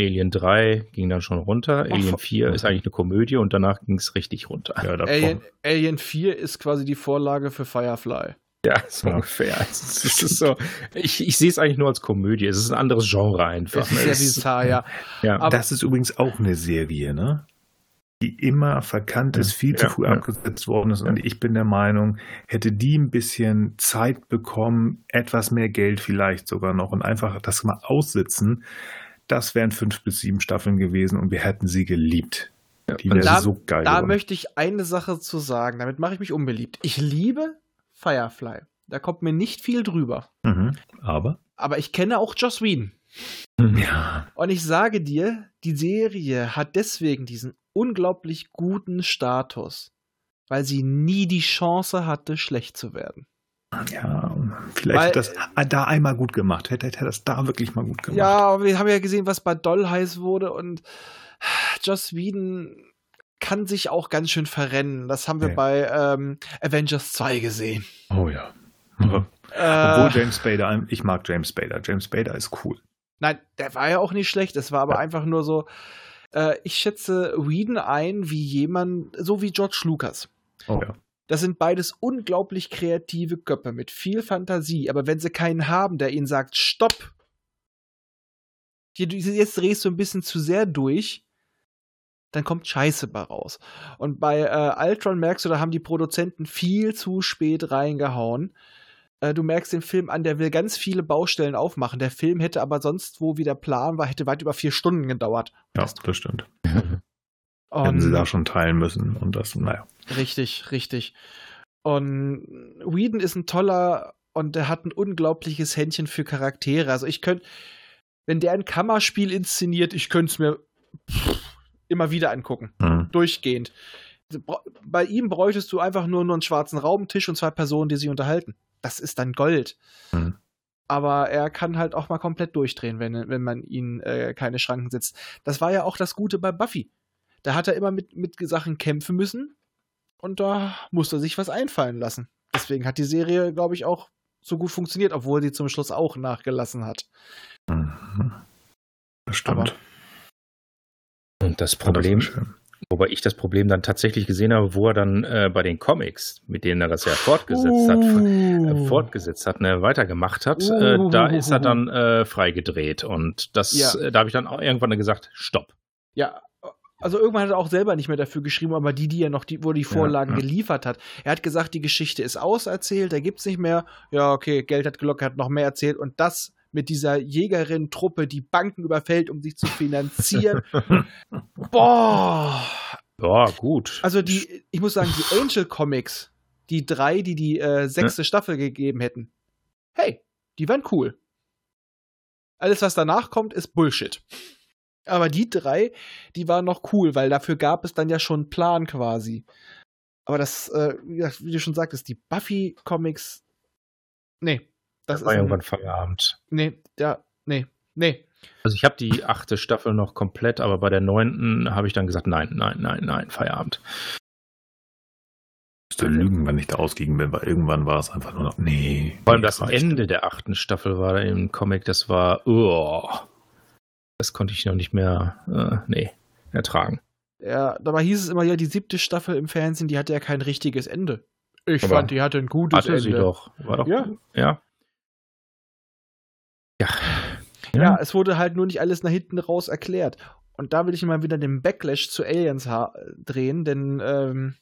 Alien 3 ging dann schon runter. Ach, Alien 4 ist eigentlich eine Komödie und danach ging es richtig runter. Ja, Alien, Alien 4 ist quasi die Vorlage für Firefly. Ja, so Ja. ungefähr. Es ist, es ist so, ich, ich sehe es eigentlich nur als Komödie. Es ist ein anderes Genre einfach. Das ist ne? sehr Es- bizarr, ja. ja. Aber- das ist übrigens auch eine Serie, ne? Die immer verkannt ist, viel zu Ja, früh ja. abgesetzt worden ist. Und ich bin der Meinung, hätte die ein bisschen Zeit bekommen, etwas mehr Geld vielleicht sogar noch und einfach das mal aussitzen, das wären fünf bis sieben Staffeln gewesen und wir hätten sie geliebt. Die wäre da- so geil. Da geworden. möchte ich eine Sache zu sagen, damit mache ich mich unbeliebt. Ich liebe Firefly. Da kommt mir nicht viel drüber. mhm. Aber? Aber ich kenne auch Joss Whedon. Ja. Und ich sage dir, die Serie hat deswegen diesen unglaublich guten Status, weil sie nie die Chance hatte, schlecht zu werden. Ja, vielleicht Weil- hat das da einmal gut gemacht. Hätte, hätte er das da wirklich mal gut gemacht. Ja, aber wir haben ja gesehen, was bei Doll heiß wurde und Joss Whedon kann sich auch ganz schön verrennen. Das haben wir Ja. bei ähm, Avengers 2 gesehen. Oh ja. Äh, Obwohl James Spader, ich mag James Spader. James Spader ist cool. Nein, der war ja auch nicht schlecht. Es war aber Ja. einfach nur so. Äh, ich schätze Whedon ein wie jemand, so wie George Lucas. Oh ja. Das sind beides unglaublich kreative Köpfe mit viel Fantasie. Aber wenn sie keinen haben, der ihnen sagt, stopp, jetzt drehst du ein bisschen zu sehr durch, dann kommt Scheiße bei raus. Und bei äh, Ultron merkst du, da haben die Produzenten viel zu spät reingehauen. Äh, du merkst den Film an, der will ganz viele Baustellen aufmachen. Der Film hätte aber sonst, wo wie der Plan war, hätte weit über vier Stunden gedauert. Ja, das stimmt. Und Hätten sie da schon teilen müssen. Und das, naja. Richtig, richtig. Und Whedon ist ein toller und der hat ein unglaubliches Händchen für Charaktere. Also ich könnte, wenn der ein Kammerspiel inszeniert, ich könnte es mir pff, immer wieder angucken. Hm. Durchgehend. Bei ihm bräuchtest du einfach nur, nur einen schwarzen Raumtisch und zwei Personen, die sich unterhalten. Das ist dann Gold. Hm. Aber er kann halt auch mal komplett durchdrehen, wenn, wenn man ihn äh, keine Schranken setzt. Das war ja auch das Gute bei Buffy. Da hat er immer mit, mit Sachen kämpfen müssen und da musste er sich was einfallen lassen. Deswegen hat die Serie, glaube ich, auch so gut funktioniert, obwohl sie zum Schluss auch nachgelassen hat. Mhm. Das stimmt. Aber- Und das das Problem, schön. Wobei ich das Problem dann tatsächlich gesehen habe, wo er dann äh, bei den Comics, mit denen er das ja fortgesetzt hat, äh, fortgesetzt hat, ne, weitergemacht hat, äh, da ist er dann äh, freigedreht. Und das, Ja. äh, da habe ich dann auch irgendwann gesagt, stopp. Ja, also irgendwann hat er auch selber nicht mehr dafür geschrieben, aber die, die er noch, die, wo die Vorlagen ja. geliefert hat. Er hat gesagt, die Geschichte ist auserzählt, da gibt's nicht mehr. Ja, okay, Geld hat gelockt, er hat noch mehr erzählt und das mit dieser Jägerin-Truppe, die Banken überfällt, um sich zu finanzieren. Boah! Ja, gut. Also die, ich muss sagen, die Angel Comics, die drei, die die äh, sechste Staffel gegeben hätten, hey, die waren cool. Alles, was danach kommt, ist Bullshit. Aber die drei, die waren noch cool, weil dafür gab es dann ja schon einen Plan quasi. Aber das, äh, wie du schon sagtest, die Buffy-Comics, nee. Das das war ist irgendwann ein, Feierabend. nee, ja, nee, nee. Also ich habe die achte Staffel noch komplett, aber bei der neunten habe ich dann gesagt, nein, nein, nein, nein, Feierabend. müsste lügen, wenn ich da ausgegangen bin, weil irgendwann war es einfach nur noch, nee. Vor allem das reicht. Ende der achten Staffel war im Comic, das war, oh, das konnte ich noch nicht mehr, äh, nee, ertragen. Ja, dabei hieß es immer ja, die siebte Staffel im Fernsehen, die hatte ja kein richtiges Ende. Ich Aber fand, die hatte ein gutes Hatte Ende. sie doch. War doch, Ja. ja. Ja. Ja, es wurde halt nur nicht alles nach hinten raus erklärt. Und da will ich mal wieder den Backlash zu Aliens drehen, denn ähm,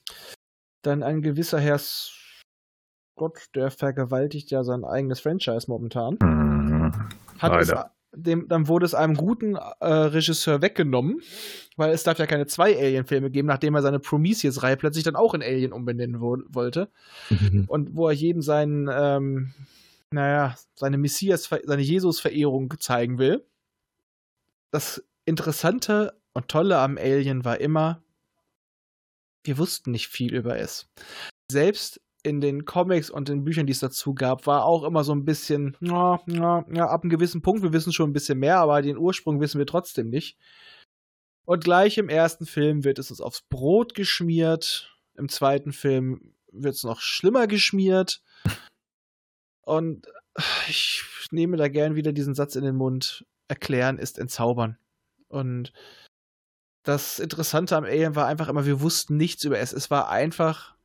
dann ein gewisser Herr Scott, der vergewaltigt ja sein eigenes Franchise momentan, Mhm. hat es, Leider. Dem, dann wurde es einem guten äh, Regisseur weggenommen, weil es darf ja keine zwei Alien-Filme geben, nachdem er seine Prometheus-Reihe plötzlich dann auch in Alien umbenennen wo wollte. und wo er jedem seinen, ähm, naja, seine Messias, seine Jesus-Verehrung zeigen will. Das Interessante und Tolle am Alien war immer, wir wussten nicht viel über es. Selbst in den Comics und den Büchern, die es dazu gab, war auch immer so ein bisschen, ja, ja, ja, ab einem gewissen Punkt, wir wissen schon ein bisschen mehr, aber den Ursprung wissen wir trotzdem nicht. Und gleich im ersten Film wird es uns aufs Brot geschmiert, im zweiten Film wird es noch schlimmer geschmiert. Und ich nehme da gern wieder diesen Satz in den Mund: Erklären ist entzaubern. Und das Interessante am Alien war einfach immer, wir wussten nichts über es. Es war einfach,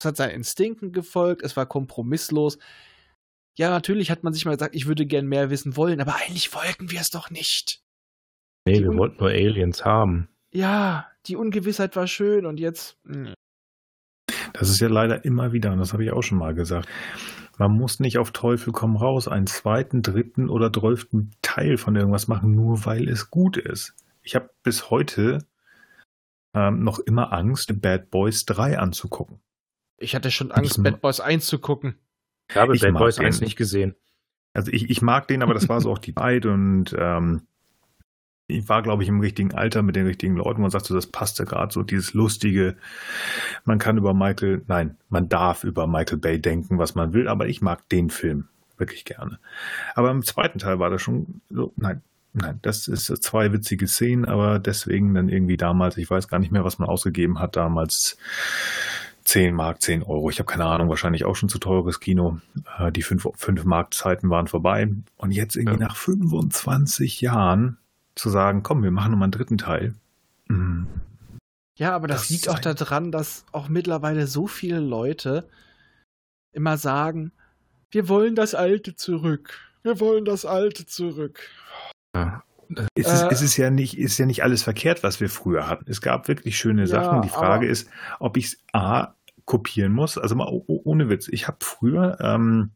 es hat seinen Instinkten gefolgt, es war kompromisslos. Ja, natürlich hat man sich mal gesagt, ich würde gern mehr wissen wollen, aber eigentlich wollten wir es doch nicht. Nee, wir wollten nur Aliens haben. Ja, die Ungewissheit war schön und jetzt. mh. Das ist ja leider immer wieder, und das habe ich auch schon mal gesagt. Man muss nicht auf Teufel komm raus einen zweiten, dritten oder zwölften Teil von irgendwas machen, nur weil es gut ist. Ich habe bis heute ähm, noch immer Angst, Bad Boys 3 anzugucken. Ich hatte schon Angst, Ich- Bad Boys 1 zu gucken. Ich habe Ich Bad Boys den. 1 nicht gesehen. Also ich, ich mag den, aber das war so auch die Zeit und ähm, ich war, glaube ich, im richtigen Alter mit den richtigen Leuten. Man sagt so, das passte gerade so, dieses lustige. Man kann über Michael, nein, man darf über Michael Bay denken, was man will, aber ich mag den Film wirklich gerne. Aber im zweiten Teil war das schon so, nein, nein, das ist zwei witzige Szenen, aber deswegen dann irgendwie damals, ich weiß gar nicht mehr, was man ausgegeben hat damals. 10 Mark, 10 Euro. Ich habe keine Ahnung, wahrscheinlich auch schon zu teures Kino. Äh, Die 5, 5 Mark Zeiten waren vorbei. Und jetzt irgendwie Ja. nach 25 Jahren zu sagen, komm, wir machen nochmal einen dritten Teil. Mm, Ja, aber das, Das liegt auch daran, dass auch mittlerweile so viele Leute immer sagen, wir wollen das Alte zurück. Wir wollen das Alte zurück. Ja. Es, ist, Äh, es ist, ja nicht, ist ja nicht alles verkehrt, was wir früher hatten. Es gab wirklich schöne Ja, Sachen. Die Frage aber- ist, ob ich es A kopieren muss. Also mal o- o- ohne Witz. Ich habe früher, ähm,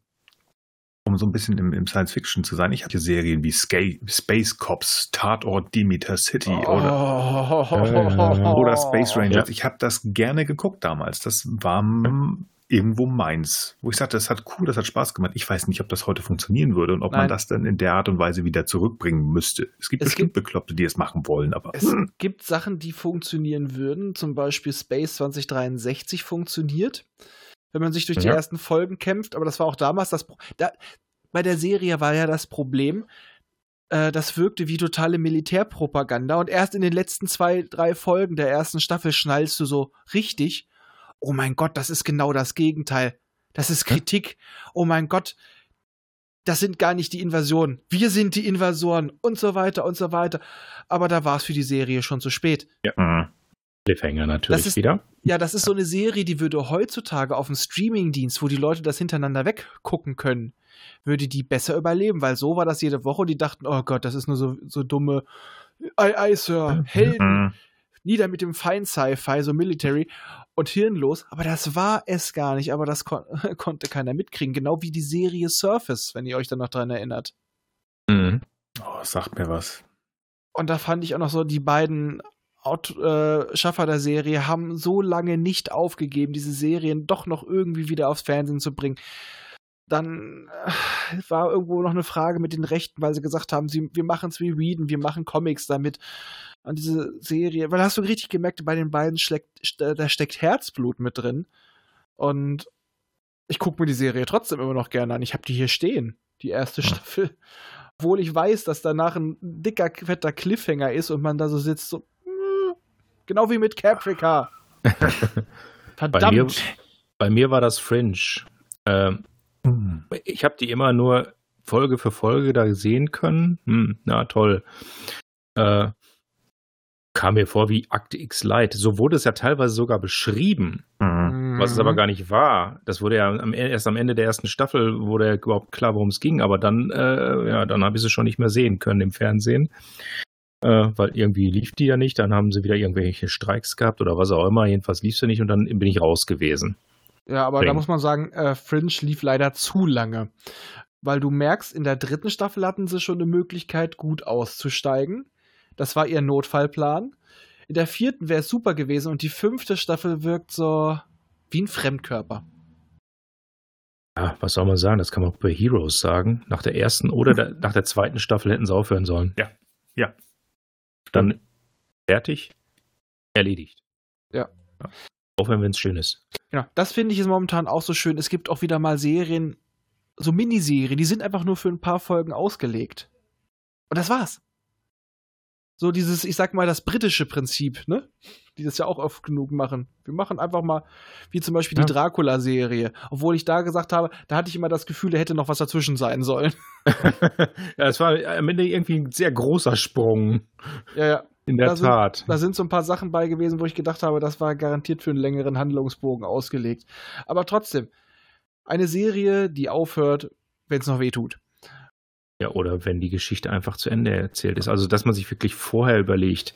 um so ein bisschen im, im Science Fiction zu sein, ich hatte Serien wie Ska Space Cops, Tatort Demeter City oder Oh. oder Space Rangers. Ja. Ich habe das gerne geguckt damals. Das war irgendwo meins. Wo ich sagte, das hat cool, das hat Spaß gemacht. Ich weiß nicht, ob das heute funktionieren würde und ob man Nein. das dann in der Art und Weise wieder zurückbringen müsste. Es gibt Es bestimmt Bekloppte, die es machen wollen, aber Es gibt Sachen, die funktionieren würden. Zum Beispiel Space 2063 funktioniert, wenn man sich durch die Ja. ersten Folgen kämpft. Aber das war auch damals das. Pro da, bei der Serie war ja das Problem, äh, das wirkte wie totale Militärpropaganda. Und erst in den letzten zwei, drei Folgen der ersten Staffel schnallst du so richtig. Oh mein Gott, das ist genau das Gegenteil. Das ist Kritik. Oh mein Gott, das sind gar nicht die Invasionen. Wir sind die Invasoren und so weiter und so weiter. Aber da war es für die Serie schon zu spät. Mhm. Cliffhanger natürlich ist- wieder. Ja, das ist so eine Serie, die würde heutzutage auf dem Streamingdienst, wo die Leute das hintereinander weggucken können, würde die besser überleben, weil so war das jede Woche und die dachten, oh Gott, das ist nur so, so dumme Ei, ei, Sir, Helden, Mhm. Nieder mit dem feinen Sci-Fi, so Military und hirnlos, aber das war es gar nicht, aber das kon konnte keiner mitkriegen, genau wie die Serie Surface, wenn ihr euch dann noch dran erinnert. Mhm. Oh, sagt mir was. Und da fand ich auch noch so, die beiden äh, Schaffer der Serie haben so lange nicht aufgegeben, diese Serien doch noch irgendwie wieder aufs Fernsehen zu bringen. Dann äh, war irgendwo noch eine Frage mit den Rechten, weil sie gesagt haben, sie, wir machen es wie Reading, wir machen Comics damit. Und diese Serie, weil hast du richtig gemerkt, bei den beiden schlägt, st- da steckt Herzblut mit drin. Und ich gucke mir die Serie trotzdem immer noch gerne an. Ich habe die hier stehen, die erste Staffel. Obwohl ich weiß, dass danach ein dicker, fetter Cliffhanger ist und man da so sitzt, so. mm, Genau wie mit Caprica. Bei mir, Verdammt. bei mir war das Fringe. Ähm, Mhm. ich habe die immer nur Folge für Folge da sehen können. Hm, na toll. Äh, kam mir vor wie Akte X Light. So wurde es ja teilweise sogar beschrieben, Mhm. was es aber gar nicht war. Das wurde ja am, erst am Ende der ersten Staffel wurde ja überhaupt klar, worum es ging. Aber dann, äh, ja, dann habe ich sie schon nicht mehr sehen können im Fernsehen. Äh, weil irgendwie lief die ja nicht. Dann haben sie wieder irgendwelche Streiks gehabt oder was auch immer. Jedenfalls lief sie nicht und dann bin ich raus gewesen. Ja, aber da Bring. muss man sagen, äh, Fringe lief leider zu lange. Weil du merkst, in der dritten Staffel hatten sie schon eine Möglichkeit, gut auszusteigen. Das war ihr Notfallplan. In der vierten wäre es super gewesen und die fünfte Staffel wirkt so wie ein Fremdkörper. Ja, was soll man sagen? Das kann man auch bei Heroes sagen. Nach der ersten oder der, nach der zweiten Staffel hätten sie aufhören sollen. Ja. Ja. Dann fertig, erledigt. Ja. Aufhören, wenn es schön ist. Genau, das finde ich ist momentan auch so schön. Es gibt auch wieder mal Serien, so Miniserien, die sind einfach nur für ein paar Folgen ausgelegt. Und das war's. So dieses, ich sag mal, das britische Prinzip, ne? Die das ja auch oft genug machen. Wir machen einfach mal, wie zum Beispiel Ja. die Dracula-Serie. Obwohl ich da gesagt habe, da hatte ich immer das Gefühl, da hätte noch was dazwischen sein sollen. ja, es war am Ende irgendwie ein sehr großer Sprung. ja, ja. In der Da sind- Tat. Da sind so ein paar Sachen bei gewesen, wo ich gedacht habe, das war garantiert für einen längeren Handlungsbogen ausgelegt. Aber trotzdem, eine Serie, die aufhört, wenn es noch weh tut. Ja, oder wenn die Geschichte einfach zu Ende erzählt ist. Also, dass man sich wirklich vorher überlegt,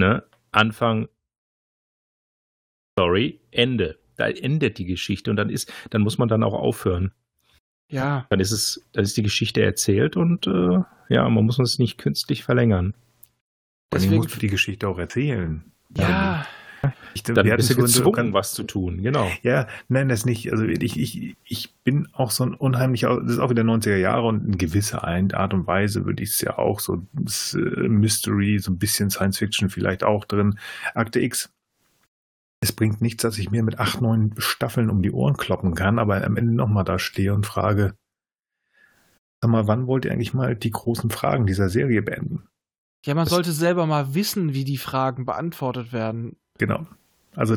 ne? Anfang, Story, Ende. Da endet die Geschichte und dann ist, dann muss man dann auch aufhören. Ja, Dann ist es, dann ist die Geschichte erzählt und äh, ja, man muss es nicht künstlich verlängern. Deswegen deswegen. musst du die Geschichte auch erzählen. Ja, Ich, Dann wir bist du vorhin so gezwungen, was zu tun, genau. Ja, nein, das nicht. Also ich, ich, ich bin auch so ein unheimlicher, das ist auch wieder 90er Jahre und in gewisser Art und Weise würde ich es ja auch so das, äh, Mystery, so ein bisschen Science Fiction vielleicht auch drin. Akte X. Es bringt nichts, dass ich mir mit acht, neun Staffeln um die Ohren kloppen kann, aber am Ende nochmal da stehe und frage, sag mal, wann wollt ihr eigentlich mal die großen Fragen dieser Serie beenden? ja, man Das- sollte selber mal wissen, wie die Fragen beantwortet werden. Genau. Also,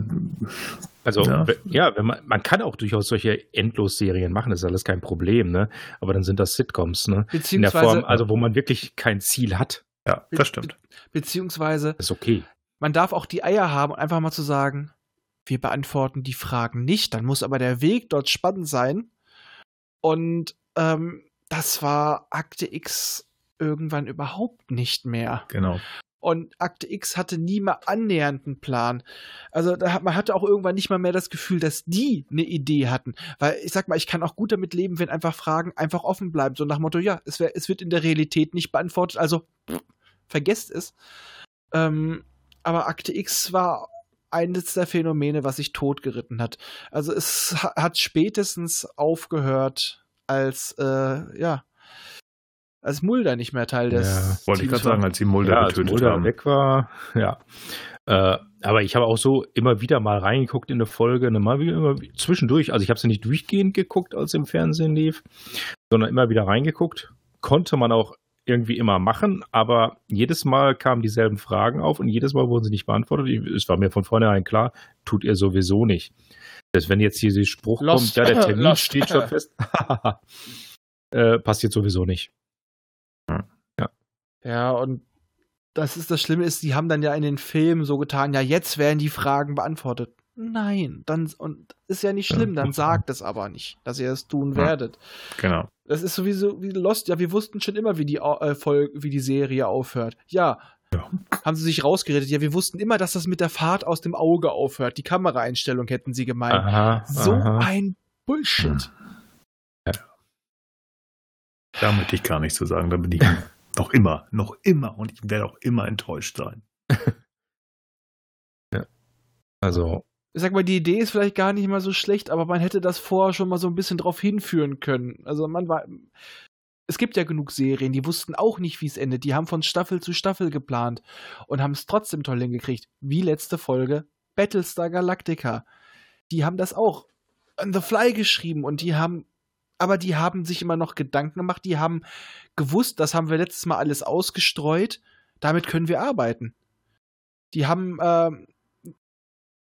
Also Ja. ja, man, man kann auch durchaus solche Endlosserien machen, das ist alles kein Problem, ne? Aber dann sind das Sitcoms, ne? In der Beziehungsweise, Form, also wo man wirklich kein Ziel hat, ja, das stimmt. beziehungsweise, ist okay. man darf auch die Eier haben, einfach mal zu sagen, wir beantworten die Fragen nicht. Dann muss aber der Weg dort spannend sein. Und ähm, das war Akte X irgendwann überhaupt nicht mehr. Genau. Und Akte X hatte nie mal annähernd einen Plan. Also hat, man hatte auch irgendwann nicht mal mehr das Gefühl, dass die eine Idee hatten. Weil ich sag mal, ich kann auch gut damit leben, wenn einfach Fragen einfach offen bleiben. So nach dem Motto, ja, es, wär, es wird in der Realität nicht beantwortet, also pff, vergesst es. Ähm, aber Akte X war eines der Phänomene, was sich totgeritten hat. Also es ha- hat spätestens aufgehört, als äh, ja, als Mulder nicht mehr Teil des Ja, Wollte ich gerade sagen, als sie Mulder ja, als getötet Mulder haben. weg war, ja. Äh, aber ich habe auch so immer wieder mal reingeguckt in eine Folge, ne, mal wieder immer zwischendurch. Also ich habe sie nicht durchgehend geguckt, als im Fernsehen lief, sondern immer wieder reingeguckt. Konnte man auch irgendwie immer machen, aber jedes Mal kamen dieselben Fragen auf und jedes Mal wurden sie nicht beantwortet. Ich, es war mir von vornherein klar, tut ihr sowieso nicht. Dass wenn jetzt hier dieser Spruch Lost. kommt, ja, der Termin Lost. steht schon fest, äh, passiert sowieso nicht. Ja, und das ist das Schlimme ist, die haben dann ja in den Filmen so getan, ja, jetzt werden die Fragen beantwortet. Nein, dann und ist ja nicht schlimm, dann sagt es aber nicht, dass ihr es tun Ja. werdet. Genau. Das ist sowieso wie Lost, ja, wir wussten schon immer, wie die äh, Folge, wie die Serie aufhört. Ja. Ja. Haben sie sich rausgeredet, ja, wir wussten immer, dass das mit der Fahrt aus dem Auge aufhört. Die Kameraeinstellung hätten sie gemeint. Aha, so aha. ein Bullshit. Da möchte ich gar nichts zu sagen. Da bin ich noch immer, noch immer und ich werde auch immer enttäuscht sein. Also, Ich sag mal, die Idee ist vielleicht gar nicht mal so schlecht, aber man hätte das vorher schon mal so ein bisschen drauf hinführen können. Also man war. Es gibt ja genug Serien, die wussten auch nicht, wie es endet. Die haben von Staffel zu Staffel geplant und haben es trotzdem toll hingekriegt. Wie letzte Folge Battlestar Galactica. Die haben das auch on the fly geschrieben und die haben, aber die haben sich immer noch Gedanken gemacht. Die haben gewusst, das haben wir letztes Mal alles ausgestreut. Damit können wir arbeiten. Die haben, ähm,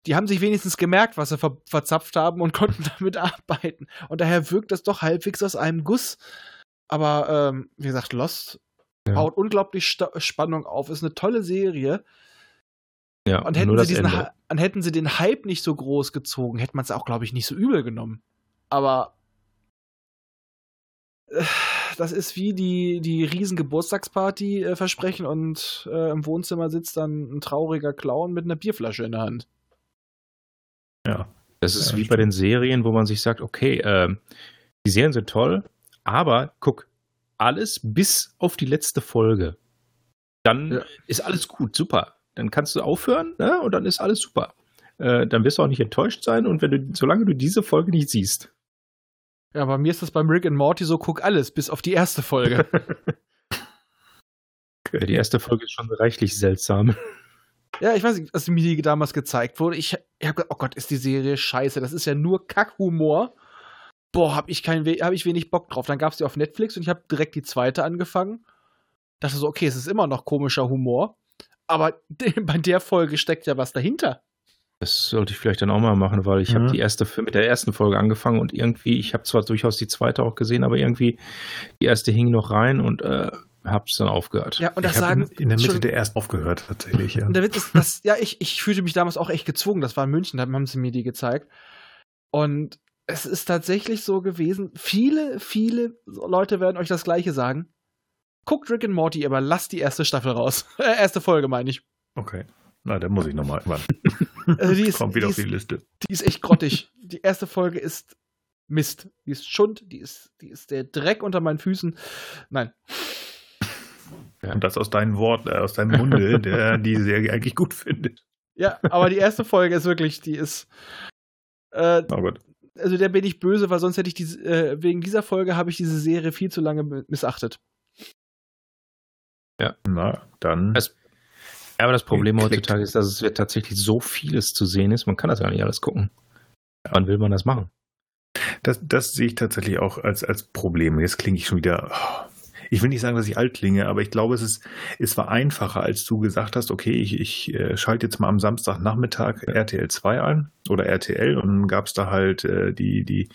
die haben sich wenigstens gemerkt, was sie ver verzapft haben und konnten damit arbeiten. Und daher wirkt das doch halbwegs aus einem Guss. Aber ähm, wie gesagt, Lost Ja. baut unglaublich Sta Spannung auf. Ist eine tolle Serie. ja, Und hätten, sie diesen hätten sie den Hype nicht so groß gezogen, hätte man es auch, glaube ich, nicht so übel genommen. Aber äh, das ist wie die, die riesen Geburtstagsparty äh, versprechen und äh, im Wohnzimmer sitzt dann ein trauriger Clown mit einer Bierflasche in der Hand. Ja. Das ist Ja, wie bei den Serien, wo man sich sagt, okay, ähm, die Serien sind toll, aber guck, alles bis auf die letzte Folge. Dann Ja. ist alles gut, super. Dann kannst du aufhören ne? und dann ist alles super. Äh, dann wirst du auch nicht enttäuscht sein und wenn du, solange du diese Folge nicht siehst. Ja, bei mir ist das beim Rick and Morty so, guck alles, bis auf die erste Folge. Ja, die erste Folge ist schon reichlich seltsam. ja, ich weiß nicht, als mir die damals gezeigt wurde, ich, ich habe gedacht, oh Gott, ist die Serie scheiße, das ist ja nur Kackhumor. Boah, hab ich, kein, hab ich wenig Bock drauf. Dann gab's die auf Netflix und ich habe direkt die zweite angefangen. Dachte so, okay, es ist immer noch komischer Humor, aber bei der Folge steckt ja was dahinter. Das sollte ich vielleicht dann auch mal machen, weil ich Mhm. habe die erste mit der ersten Folge angefangen und irgendwie, ich habe zwar durchaus die zweite auch gesehen, aber irgendwie die erste hing noch rein und äh, hab's dann aufgehört. Ja, und das ich sagen in, in der Mitte schon- der ersten aufgehört, tatsächlich. Ja. Und der Witz ist, dass, ja, ich, ich fühlte mich damals auch echt gezwungen. Das war in München, da haben sie mir die gezeigt. Und es ist tatsächlich so gewesen, viele, viele Leute werden euch das Gleiche sagen. Guckt Rick and Morty, aber lasst die erste Staffel raus. Äh, erste Folge, meine ich. Okay. Na, dann muss ich nochmal. Also die ist, Kommt wieder die, auf die ist, Liste. die ist echt grottig. Die erste Folge ist Mist. Die ist Schund, die ist, die ist der Dreck unter meinen Füßen. Nein. Und das aus deinen Worten, äh, aus deinem Munde, der die Serie eigentlich gut findet. Ja, aber die erste Folge ist wirklich, die ist. Äh, Oh Gott. also der bin ich böse, weil sonst hätte ich diese, äh, wegen dieser Folge habe ich diese Serie viel zu lange mi- missachtet. Na, dann. Es- Ja, aber das Problem Klickt. heutzutage ist, dass es tatsächlich so vieles zu sehen ist, man kann das gar nicht alles gucken. Wann will man das machen? Das, das sehe ich tatsächlich auch als, als Problem. Jetzt klinge ich schon wieder. oh, Ich will nicht sagen, dass ich alt klinge, aber ich glaube, es ist, es war einfacher, als du gesagt hast, okay, ich, ich äh, schalte jetzt mal am Samstagnachmittag RTL 2 ein oder RTL und dann gab es da halt äh, die, die,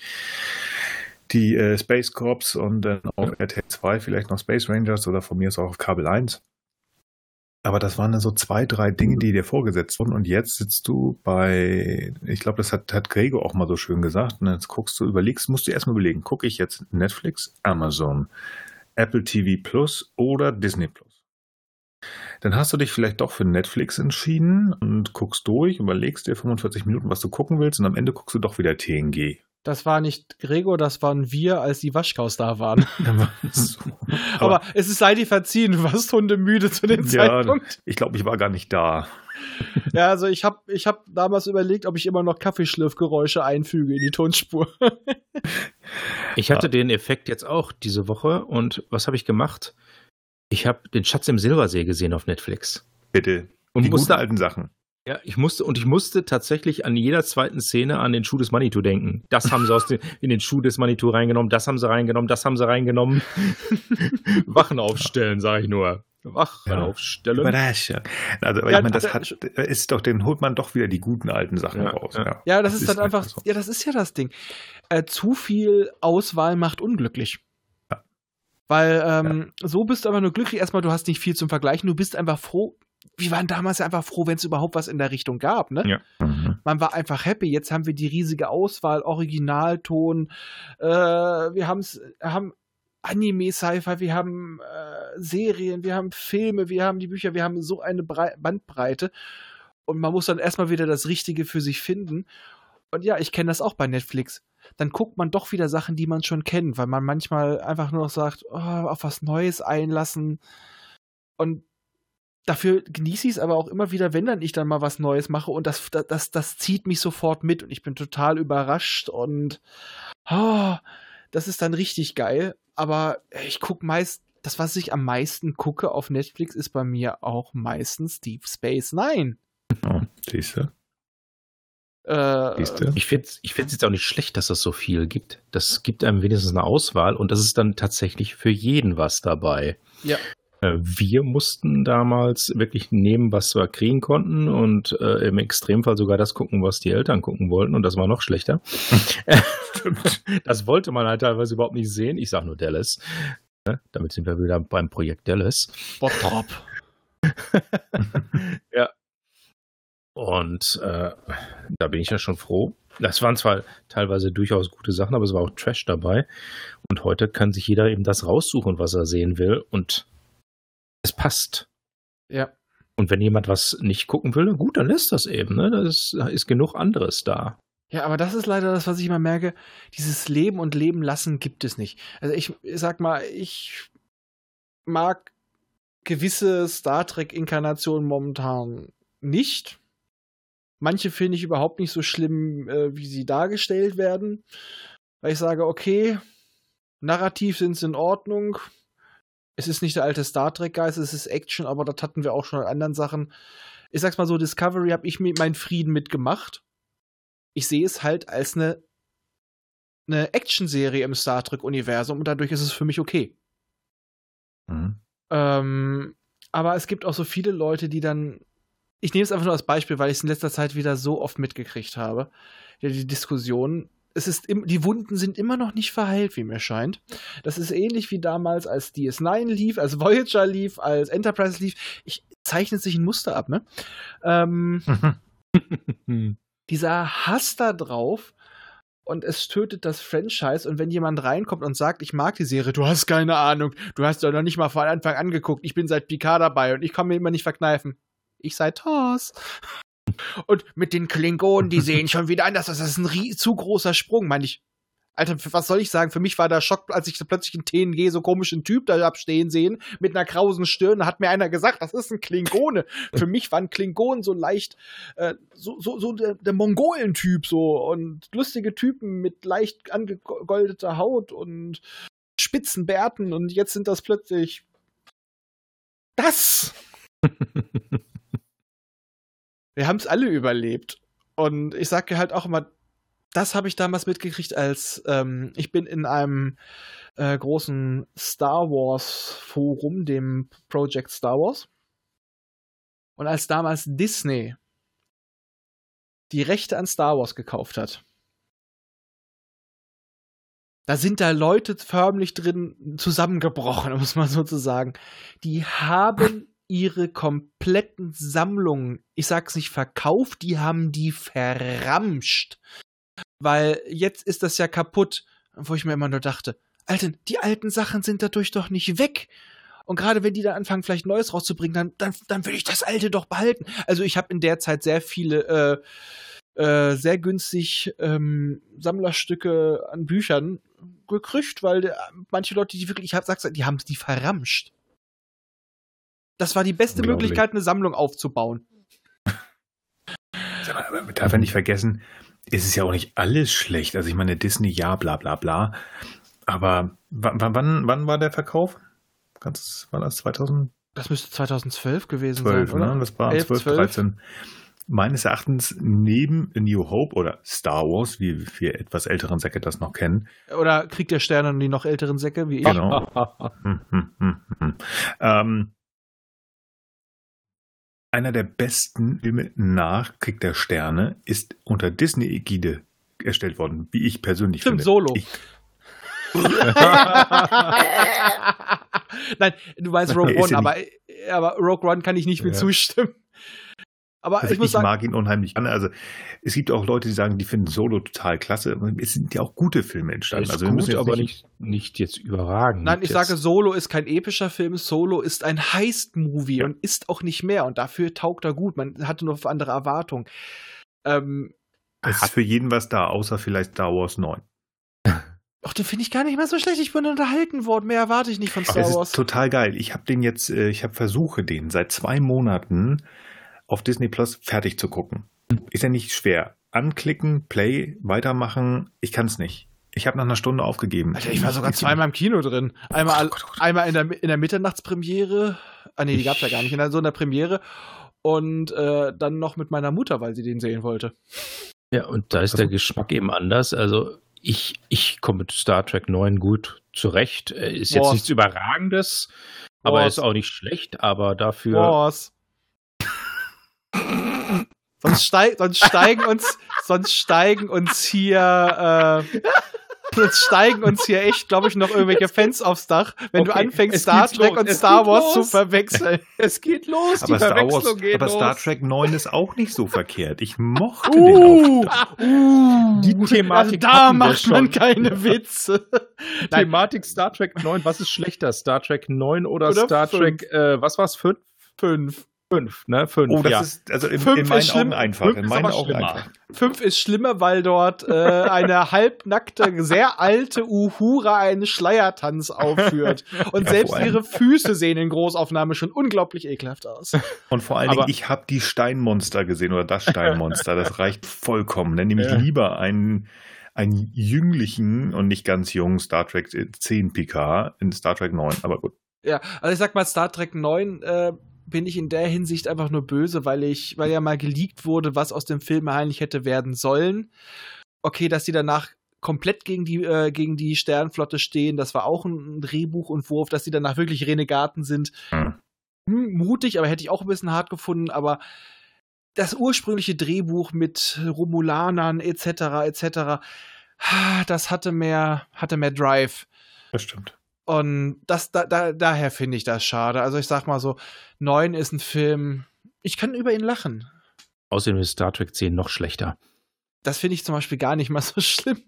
die äh, Space Corps und dann auf RTL 2 vielleicht noch Space Rangers oder von mir ist auch auf Kabel 1. Aber das waren dann so zwei, drei Dinge, die dir vorgesetzt wurden. Und jetzt sitzt du bei, ich glaube, das hat, hat Gregor auch mal so schön gesagt. Und jetzt guckst du, überlegst, musst du erstmal überlegen, gucke ich jetzt Netflix, Amazon, Apple TV Plus oder Disney Plus? Dann hast du dich vielleicht doch für Netflix entschieden und guckst durch, überlegst dir 45 Minuten, was du gucken willst, und am Ende guckst du doch wieder TNG. Das war nicht Gregor, das waren wir, als die Waschkaus da waren. So. Aber, es ist sei dir verziehen, du warst hundemüde zu dem Ja, Zeitpunkt. ich glaube, ich war gar nicht da. Ja, also ich habe ich hab damals überlegt, ob ich immer noch Kaffeeschlürfgeräusche einfüge in die Tonspur. Ich hatte den Effekt jetzt auch diese Woche und was habe ich gemacht? Ich habe den Schatz im Silbersee gesehen auf Netflix. Bitte. Und die guten musste, alten Sachen. Ja, ich musste, und ich musste tatsächlich an jeder zweiten Szene an den Schuh des Manitou denken. Das haben sie aus den, in den Schuh des Manitou reingenommen, das haben sie reingenommen, das haben sie reingenommen. Wachen aufstellen, sage ich nur. Wachen Ja. aufstellen. Überraschung. Also, aber Ja, ich meine, das da- hat, ist doch, den holt man doch wieder die guten alten Sachen Ja, raus. ja. Ja, Ja, das, ist dann einfach, so. ja, das ist ja das Ding. Äh, zu viel Auswahl macht unglücklich. Ja. Weil ähm, ja. so bist du einfach nur glücklich. Erstmal, du hast nicht viel zum Vergleichen. Du bist einfach froh. Wir waren damals einfach froh, wenn es überhaupt was in der Richtung gab. Ne? Ja. Mhm. Man war einfach happy. Jetzt haben wir die riesige Auswahl, Originalton. Äh, wir haben's, haben Anime, Sci-Fi, wir haben äh, Serien, wir haben Filme, wir haben die Bücher, wir haben so eine Brei Bandbreite. Und man muss dann erstmal wieder das Richtige für sich finden. Und ja, ich kenne das auch bei Netflix. Dann guckt man doch wieder Sachen, die man schon kennt, weil man manchmal einfach nur noch sagt, oh, auf was Neues einlassen. Und dafür genieße ich es aber auch immer wieder, wenn dann ich dann mal was Neues mache und das, das, das zieht mich sofort mit und ich bin total überrascht und oh, das ist dann richtig geil. Aber ich gucke meist, das, was ich am meisten gucke auf Netflix, ist bei mir auch meistens Deep Space Nine. Oh, siehst du? Äh, ich finde es ich jetzt auch nicht schlecht, dass es so viel gibt. Das gibt einem wenigstens eine Auswahl und das ist dann tatsächlich für jeden was dabei. Ja. Äh, wir mussten damals wirklich nehmen, was wir kriegen konnten und äh, im Extremfall sogar das gucken, was die Eltern gucken wollten und das war noch schlechter. das wollte man halt teilweise überhaupt nicht sehen. Ich sage nur Dallas. Ne? Damit sind wir wieder beim Projekt Dallas. Bottrop. ja, und äh, da bin ich ja schon froh. Das waren zwar teilweise durchaus gute Sachen, aber es war auch Trash dabei. Und heute kann sich jeder eben das raussuchen, was er sehen will. Und es passt. Ja. Und wenn jemand was nicht gucken will, gut, dann lässt das eben. Ne? Da ist, ist genug anderes da. Ja, aber das ist leider das, was ich immer merke. Dieses Leben und Leben lassen gibt es nicht. Also ich, sag mal, ich mag gewisse Star Trek-Inkarnationen momentan nicht. Manche finde ich überhaupt nicht so schlimm, äh, wie sie dargestellt werden. Weil ich sage, okay, narrativ sind sie in Ordnung. Es ist nicht der alte Star Trek-Geist, es ist Action, aber das hatten wir auch schon in anderen Sachen. Ich sag's mal so, Discovery habe ich mir meinen Frieden mitgemacht. Ich sehe es halt als eine, eine Action-Serie im Star Trek-Universum und dadurch ist es für mich okay. Mhm. Ähm, aber es gibt auch so viele Leute, die dann ich nehme es einfach nur als Beispiel, weil ich es in letzter Zeit wieder so oft mitgekriegt habe. Die Diskussion. Es ist im, die Wunden sind immer noch nicht verheilt, wie mir scheint. Das ist ähnlich wie damals, als DS9 lief, als Voyager lief, als Enterprise lief. Ich zeichnet sich ein Muster ab, ne? Ähm, dieser Hass da drauf und es tötet das Franchise. Und wenn jemand reinkommt und sagt, ich mag die Serie, du hast keine Ahnung, du hast doch noch nicht mal von Anfang an geguckt, ich bin seit Picard dabei und ich kann mir immer nicht verkneifen ich sei Thors. Und mit den Klingonen, die sehen schon wieder anders. Das ist ein zu großer Sprung, meine ich. Alter, was soll ich sagen? Für mich war der Schock, als ich plötzlich einen TNG so komischen Typ da abstehen sehen, mit einer krausen Stirn, da hat mir einer gesagt, das ist ein Klingone. Für mich war ein Klingon so leicht, äh, so, so, so der, der Mongolen-Typ so und lustige Typen mit leicht angegoldeter Haut und spitzen Bärten und jetzt sind das plötzlich das. wir haben es alle überlebt. Und ich sage halt auch immer, das habe ich damals mitgekriegt, als ähm, ich bin in einem äh, großen Star Wars Forum, dem Project Star Wars. Und als damals Disney die Rechte an Star Wars gekauft hat, da sind da Leute förmlich drin zusammengebrochen, muss man sozusagen. Die haben ihre kompletten Sammlungen, ich sag's nicht verkauft, die haben die verramscht. Weil jetzt ist das ja kaputt, wo ich mir immer nur dachte, Alter, die alten Sachen sind dadurch doch nicht weg. Und gerade wenn die da anfangen, vielleicht Neues rauszubringen, dann, dann, dann will ich das alte doch behalten. Also ich habe in der Zeit sehr viele äh, äh, sehr günstig ähm, Sammlerstücke an Büchern gekriegt, weil äh, manche Leute, die wirklich, ich hab, sag's, die haben die verramscht. Das war die beste Möglichkeit, eine Sammlung aufzubauen. Aber man darf ja nicht vergessen, es ist ja auch nicht alles schlecht. Also ich meine, Disney, ja, bla bla bla. Aber wann, wann war der Verkauf? Ganz, war das 2000? Das müsste 2012 gewesen 12, sein, oder? Ne? Das war 11, 12, 12, 13. Meines Erachtens neben New Hope oder Star Wars, wie wir etwas älteren Säcke das noch kennen. Oder Krieg der Sterne und die noch älteren Säcke, wie ich. Genau. hm, hm, hm. ähm, einer der besten Filme nach Krieg der Sterne ist unter Disney-Ägide erstellt worden, wie ich persönlich Stimmt, finde. Solo. Ich, Nein, du meinst Rogue One, aber, aber Rogue One kann ich nicht mit Ja. zustimmen. Aber Also ich muss ich sagen, mag ihn unheimlich gerne. Also es gibt auch Leute, die sagen, die finden Solo total klasse. Es sind ja auch gute Filme entstanden. Ist also wir gut, müssen jetzt aber nicht, nicht jetzt überragend. Nein, ich jetzt. sage, Solo ist kein epischer Film, Solo ist ein Heist-Movie und ist auch nicht mehr und dafür taugt er gut. Man hatte nur andere Erwartungen. Ähm, Es ist für jeden was da, außer vielleicht Star Wars 9. ach, den finde ich gar nicht mehr so schlecht. Ich bin unterhalten worden. Mehr erwarte ich nicht von Star Es Wars. ist total geil. Ich habe den jetzt, äh, ich habe versuche den seit zwei Monaten auf Disney Plus fertig zu gucken. Ist ja nicht schwer. Anklicken, Play, weitermachen. Ich kann es nicht. Ich habe nach einer Stunde aufgegeben. Alter, ich war sogar zweimal im Kino drin. Einmal, Oh Gott, oh Gott. einmal in der, in der Mitternachtspremiere. Ah, nee, die gab's ja gar nicht. In der, so in der Premiere. Und äh, dann noch mit meiner Mutter, weil sie den sehen wollte. Ja, und da ist der Geschmack eben anders. Also ich, ich komme mit Star Trek 9 gut zurecht. Äh, Ist jetzt Boah. nichts Überragendes, aber Boah. ist auch nicht schlecht, aber dafür. Was? Sonst, steig, sonst steigen uns, sonst steigen uns hier, äh, sonst steigen uns hier echt, glaube ich, noch irgendwelche Fans aufs Dach, wenn du Okay, anfängst, es Star geht Trek los, und es Star geht Wars los. zu verwechseln. Es geht los, aber Star Wars, aber Star Trek 9 ist auch nicht so verkehrt. Ich mochte den Uh, auch. uh, Die Thematik also da macht man schon. keine Witze. Thematik Star Trek 9, was ist schlechter? Star Trek 9 oder, Oder Star fünf. Trek, äh, was war's? 5? Fünf. 5, ne? 5. Oh, das ja. ist also in, Fünf in meinen ist schlimm. Augen einfach. Fünf In ist meinen Augen schlimmer. einfach. Fünf ist schlimmer, weil dort äh, eine halbnackte, sehr alte Uhura einen Schleiertanz aufführt. Und Ja, selbst ihre Füße sehen in Großaufnahme schon unglaublich ekelhaft aus. Und vor allen Dingen, ich habe die Steinmonster gesehen oder das Steinmonster. Das reicht vollkommen. Dann nehme ich Ja. lieber einen, einen jünglichen und nicht ganz jungen Star Trek 10 PK in Star Trek 9. Aber gut. Ja, also ich sag mal, Star Trek 9 äh, bin ich in der Hinsicht einfach nur böse, weil ich, weil ja mal geleakt wurde, was aus dem Film eigentlich hätte werden sollen. Okay, dass die danach komplett gegen die, äh, gegen die Sternflotte stehen, das war auch ein Drehbuchentwurf, dass die danach wirklich Renegaten sind. Hm. Hm, mutig, aber hätte ich auch ein bisschen hart gefunden, aber das ursprüngliche Drehbuch mit Romulanern etc. etc. das hatte mehr, hatte mehr Drive. Das stimmt. Und das, da, da, daher finde ich das schade. Also ich sag mal so, 9 ist ein Film, ich kann über ihn lachen. Außerdem ist Star Trek 10 noch schlechter. Das finde ich zum Beispiel gar nicht mal so schlimm.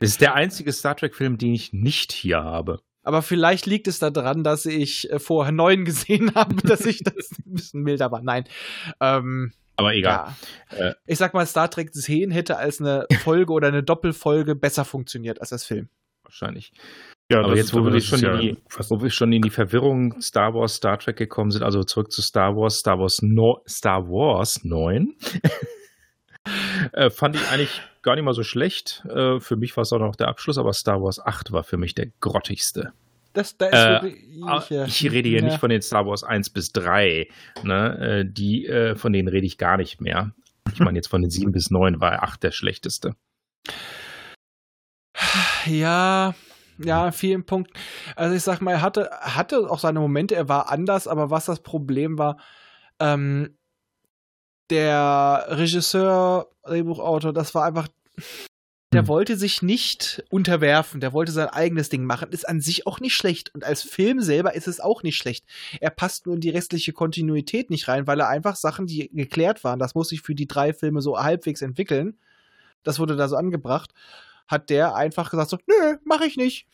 Das ist der einzige Star Trek-Film, den ich nicht hier habe. Aber vielleicht liegt es daran, dass ich äh, vorher 9 gesehen habe, dass ich das ein bisschen milder war. Nein. Ähm, Aber egal. ja. Äh. Ich sag mal, Star Trek 10 hätte als eine Folge oder eine Doppelfolge besser funktioniert als das Film. Wahrscheinlich. Ja, Aber das jetzt, ist- wo wir, das schon ist ja in die, wo wir schon in die Verwirrung Star Wars, Star Trek gekommen sind, also zurück zu Star Wars, Star Wars, no, Star Wars 9, äh, fand ich eigentlich gar nicht mal so schlecht. Äh, für mich war es auch noch der Abschluss, aber Star Wars 8 war für mich der grottigste. Das, da ist Äh, wirklich, Ah, äh, Ich rede hier ja. nicht von den Star Wars 1 bis 3. Ne? Äh, Die, äh, von denen rede ich gar nicht mehr. Ich meine, jetzt von den 7 bis 9 war 8 der schlechteste. Ja, ja, vielen Punkten. Also ich sag mal, er hatte, hatte auch seine Momente, er war anders, aber was das Problem war, ähm, der Regisseur, Drehbuchautor, das war einfach, der Hm. wollte sich nicht unterwerfen, der wollte sein eigenes Ding machen, ist an sich auch nicht schlecht und als Film selber ist es auch nicht schlecht. Er passt nur in die restliche Kontinuität nicht rein, weil er einfach Sachen, die geklärt waren, das muss sich für die drei Filme so halbwegs entwickeln, das wurde da so angebracht, hat der einfach gesagt so, nö, mach ich nicht.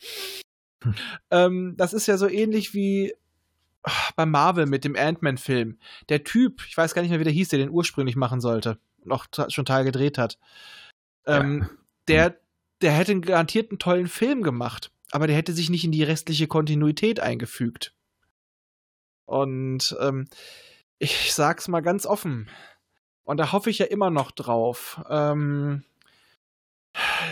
Hm. Ähm, das ist ja so ähnlich wie ah, bei Marvel mit dem Ant-Man-Film. Der Typ, ich weiß gar nicht mehr, wie der hieß, der den ursprünglich machen sollte und auch schon Teil gedreht hat. Ähm, der, der hätte einen garantierten tollen Film gemacht, aber der hätte sich nicht in die restliche Kontinuität eingefügt. Und ähm, ich sag's mal ganz offen. Und da hoffe ich ja immer noch drauf. Ähm,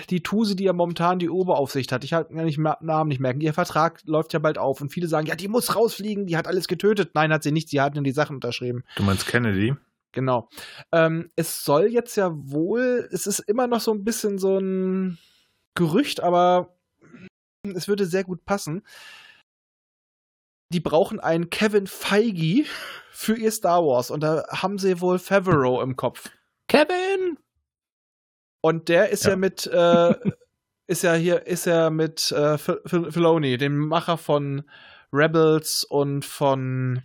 die Tuse, die ja momentan die Oberaufsicht hat, ich kann nicht mehr, Namen nicht merken, ihr Vertrag läuft ja bald auf und viele sagen, ja, die muss rausfliegen, die hat alles getötet. Nein, hat sie nicht, sie hat nur die Sachen unterschrieben. Du meinst Kennedy? Genau. Ähm, es soll jetzt ja wohl, es ist immer noch so ein bisschen so ein Gerücht, aber es würde sehr gut passen. Die brauchen einen Kevin Feige für ihr Star Wars und da haben sie wohl Favreau im Kopf. Kevin! Und der ist ja, Ja. mit, äh, ist ja hier, ist ja mit äh, Fil- Fil- Filoni, dem Macher von Rebels und von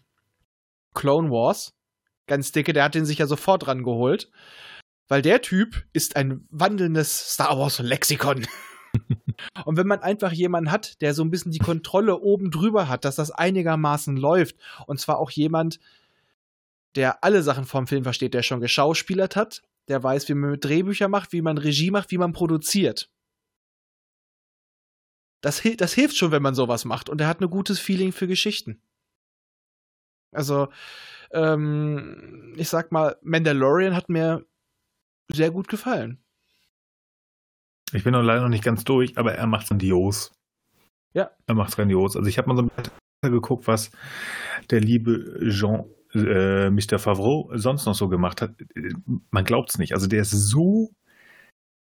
Clone Wars. Ganz dicke, der hat den sich ja sofort rangeholt. Weil der Typ ist ein wandelndes Star Wars Lexikon. und wenn man einfach jemanden hat, der so ein bisschen die Kontrolle oben drüber hat, dass das einigermaßen läuft, und zwar auch jemand, der alle Sachen vom Film versteht, der schon geschauspielert hat, der weiß, wie man mit Drehbücher macht, wie man Regie macht, wie man produziert. Das, das hilft schon, wenn man sowas macht. Und er hat ein gutes Feeling für Geschichten. Also, ähm, ich sag mal, Mandalorian hat mir sehr gut gefallen. Ich bin noch leider noch nicht ganz durch, aber er macht grandios. Ja. Er macht grandios. Also ich habe mal so ein bisschen geguckt, was der liebe Jean, äh, Mr. Favreau sonst noch so gemacht hat. Man glaubt es nicht. Also der ist so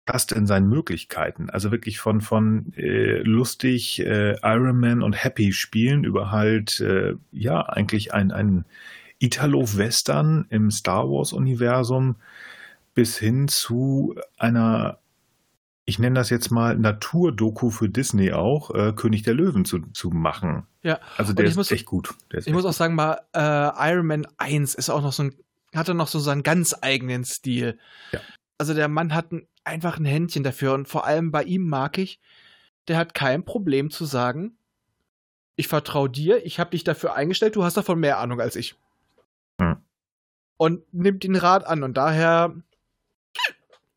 fast in seinen Möglichkeiten. Also wirklich von, von äh, lustig äh, Iron Man und Happy spielen über halt, äh, ja, eigentlich ein, ein Italo-Western im Star Wars-Universum bis hin zu einer ich nenne das jetzt mal Naturdoku für Disney auch, äh, König der Löwen zu, zu machen. Ja. Also der ist muss- echt gut. Ist Ich muss echt auch sagen, mal, äh, Iron Man 1 ist auch noch so ein, hatte noch so seinen ganz eigenen Stil. Ja. Also der Mann hat ein, einfach ein Händchen dafür und vor allem bei ihm mag ich, der hat kein Problem zu sagen, ich vertraue dir, ich habe dich dafür eingestellt, du hast davon mehr Ahnung als ich. Hm. Und nimmt den Rat an und daher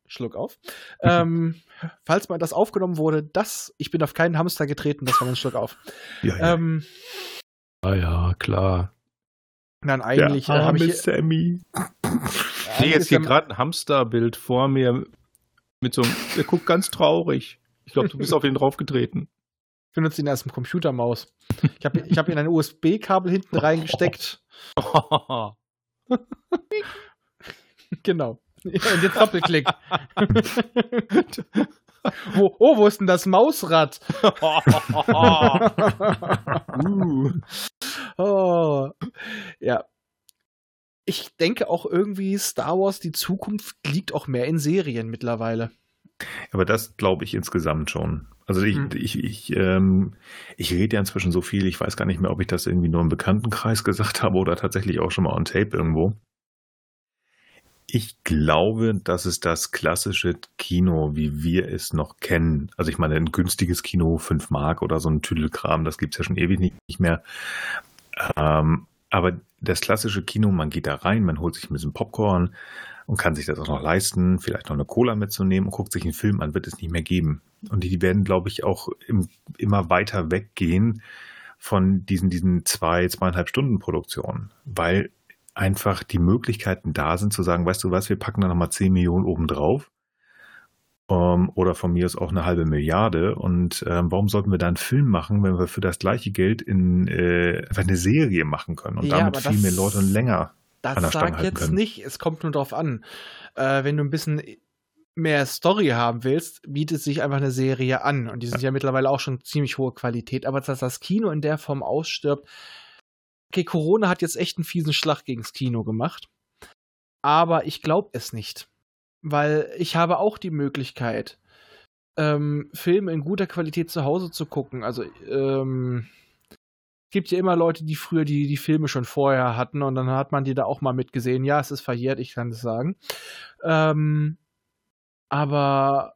Schluck auf. ähm, falls mal das aufgenommen wurde, das, ich bin auf keinen Hamster getreten, das war ein Schluck auf. ja, ja. Ähm, Ah ja, klar. nein, eigentlich der äh, habe arme ich Sammy. Ich sehe jetzt hier gerade ein Hamsterbild vor mir mit so einem, der guckt ganz traurig. Ich glaube, du bist auf ihn draufgetreten. Ich benutze ihn als Computermaus. Ich habe ich hab ihn ein USB-Kabel hinten reingesteckt. Genau. Ja, Und jetzt Doppelklick. wo, oh, wo ist denn das Mausrad? uh. oh. Ja. Ich denke auch irgendwie, Star Wars, die Zukunft liegt auch mehr in Serien mittlerweile. Aber das glaube ich insgesamt schon. Also ich, Hm. ich, ich, ähm, ich rede ja inzwischen so viel, ich weiß gar nicht mehr, ob ich das irgendwie nur im Bekanntenkreis gesagt habe oder tatsächlich auch schon mal on Tape irgendwo. Ich glaube, dass es das klassische Kino, wie wir es noch kennen, also ich meine, ein günstiges Kino, 5 Mark oder so ein Tüdelkram, das gibt's ja schon ewig nicht, nicht mehr. Ähm, aber das klassische Kino, man geht da rein, man holt sich ein bisschen Popcorn und kann sich das auch noch leisten, vielleicht noch eine Cola mitzunehmen und guckt sich einen Film an, wird es nicht mehr geben. Und die werden, glaube ich, auch im, immer weiter weggehen von diesen, diesen zwei, zweieinhalb Stunden Produktionen, weil einfach die Möglichkeiten da sind zu sagen, weißt du was, wir packen da nochmal 10 Millionen oben drauf. Ähm, oder von mir aus auch eine halbe Milliarde. Und ähm, warum sollten wir da einen Film machen, wenn wir für das gleiche Geld in äh, einfach eine Serie machen können und Ja, damit viel das- mehr Leute und länger an der Das Stange sag jetzt können. nicht, es kommt nur drauf an. Äh, wenn du ein bisschen mehr Story haben willst, bietet sich einfach eine Serie an. Und die sind ja, mittlerweile auch schon ziemlich hohe Qualität. Aber dass das Kino in der Form ausstirbt, okay, Corona hat jetzt echt einen fiesen Schlag gegens Kino gemacht. Aber ich glaube es nicht. Weil ich habe auch die Möglichkeit, ähm, Filme in guter Qualität zu Hause zu gucken. Also, ähm, es gibt ja immer Leute, die früher die, die Filme schon vorher hatten und dann hat man die da auch mal mitgesehen. Ja, es ist verjährt, ich kann es sagen. Ähm, aber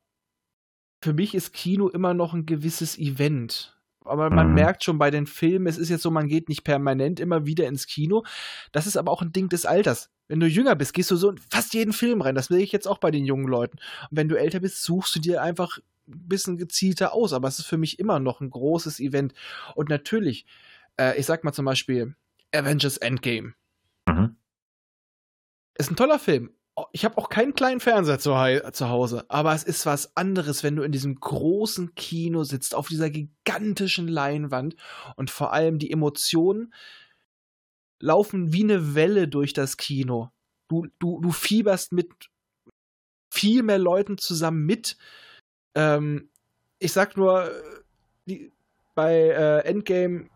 für mich ist Kino immer noch ein gewisses Event. Aber man Mhm. merkt schon bei den Filmen, es ist jetzt so, man geht nicht permanent immer wieder ins Kino. Das ist aber auch ein Ding des Alters. Wenn du jünger bist, gehst du so in fast jeden Film rein. Das will ich jetzt auch bei den jungen Leuten. Und wenn du älter bist, suchst du dir einfach ein bisschen gezielter aus. Aber es ist für mich immer noch ein großes Event. Und natürlich, äh, ich sag mal zum Beispiel Avengers Endgame. Mhm. Ist ein toller Film. Oh, Ich habe auch keinen kleinen Fernseher zu, zu Hause, aber es ist was anderes, wenn du in diesem großen Kino sitzt, auf dieser gigantischen Leinwand und vor allem die Emotionen laufen wie eine Welle durch das Kino. Du, du, du fieberst mit viel mehr Leuten zusammen mit. Ähm, ich sag nur, äh, die, bei äh, Endgame,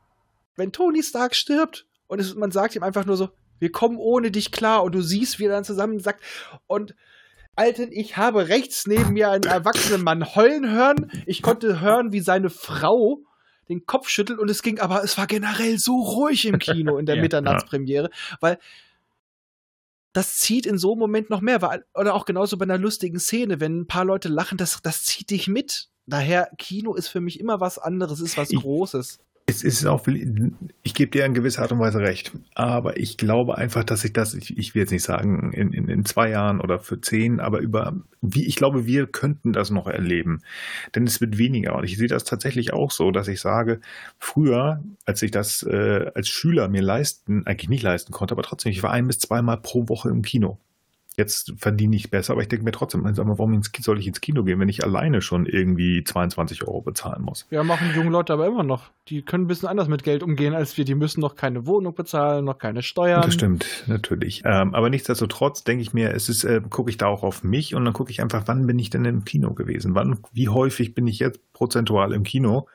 wenn Tony Stark stirbt und es, man sagt ihm einfach nur so, wir kommen ohne dich klar und du siehst, wie er dann zusammen sagt und Alten, ich habe rechts neben mir einen erwachsenen Mann heulen hören. Ich konnte hören, wie seine Frau den Kopf schüttelt und es ging aber, es war generell so ruhig im Kino in der Ja. Mitternachtspremiere, weil das zieht in so einem Moment noch mehr. Weil, oder auch genauso bei einer lustigen Szene, wenn ein paar Leute lachen, das, das zieht dich mit. Daher, Kino ist für mich immer was anderes, ist was Ich- Großes. Es ist auch, ich gebe dir in gewisser Art und Weise recht, aber ich glaube einfach, dass ich das, ich, ich will jetzt nicht sagen in, in, in zwei Jahren oder für zehn, aber über, wie ich glaube, wir könnten das noch erleben, denn es wird weniger und ich sehe das tatsächlich auch so, dass ich sage, früher, als ich das äh, als Schüler mir leisten, eigentlich nicht leisten konnte, aber trotzdem, ich war ein bis zweimal pro Woche im Kino. Jetzt verdiene ich besser, aber ich denke mir trotzdem, sag mal, warum soll ich ins Kino gehen, wenn ich alleine schon irgendwie 22 Euro bezahlen muss? Ja, machen junge Leute aber immer noch. Die können ein bisschen anders mit Geld umgehen als wir. Die müssen noch keine Wohnung bezahlen, noch keine Steuern. Das stimmt, natürlich. Ähm, aber nichtsdestotrotz denke ich mir, es ist, äh, gucke ich da auch auf mich und dann gucke ich einfach, wann bin ich denn im Kino gewesen? Wann, wie häufig bin ich jetzt prozentual im Kino?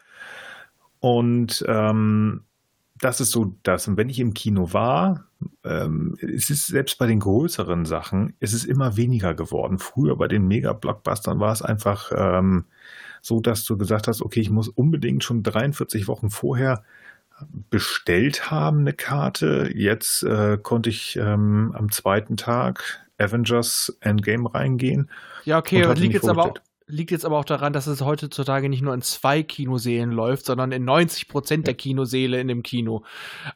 Und ähm, das ist so das. Und wenn ich im Kino war, ähm, es ist selbst bei den größeren Sachen, es ist immer weniger geworden. Früher bei den Mega-Blockbustern war es einfach ähm, so, dass du gesagt hast, okay, ich muss unbedingt schon 43 Wochen vorher bestellt haben, eine Karte. Jetzt äh, konnte ich ähm, am zweiten Tag Avengers Endgame reingehen. Ja, okay, liegt jetzt, aber auch. Liegt jetzt aber auch daran, dass es heutzutage nicht nur in zwei Kinosälen läuft, sondern in 90 Prozent der Kinosäle in dem Kino.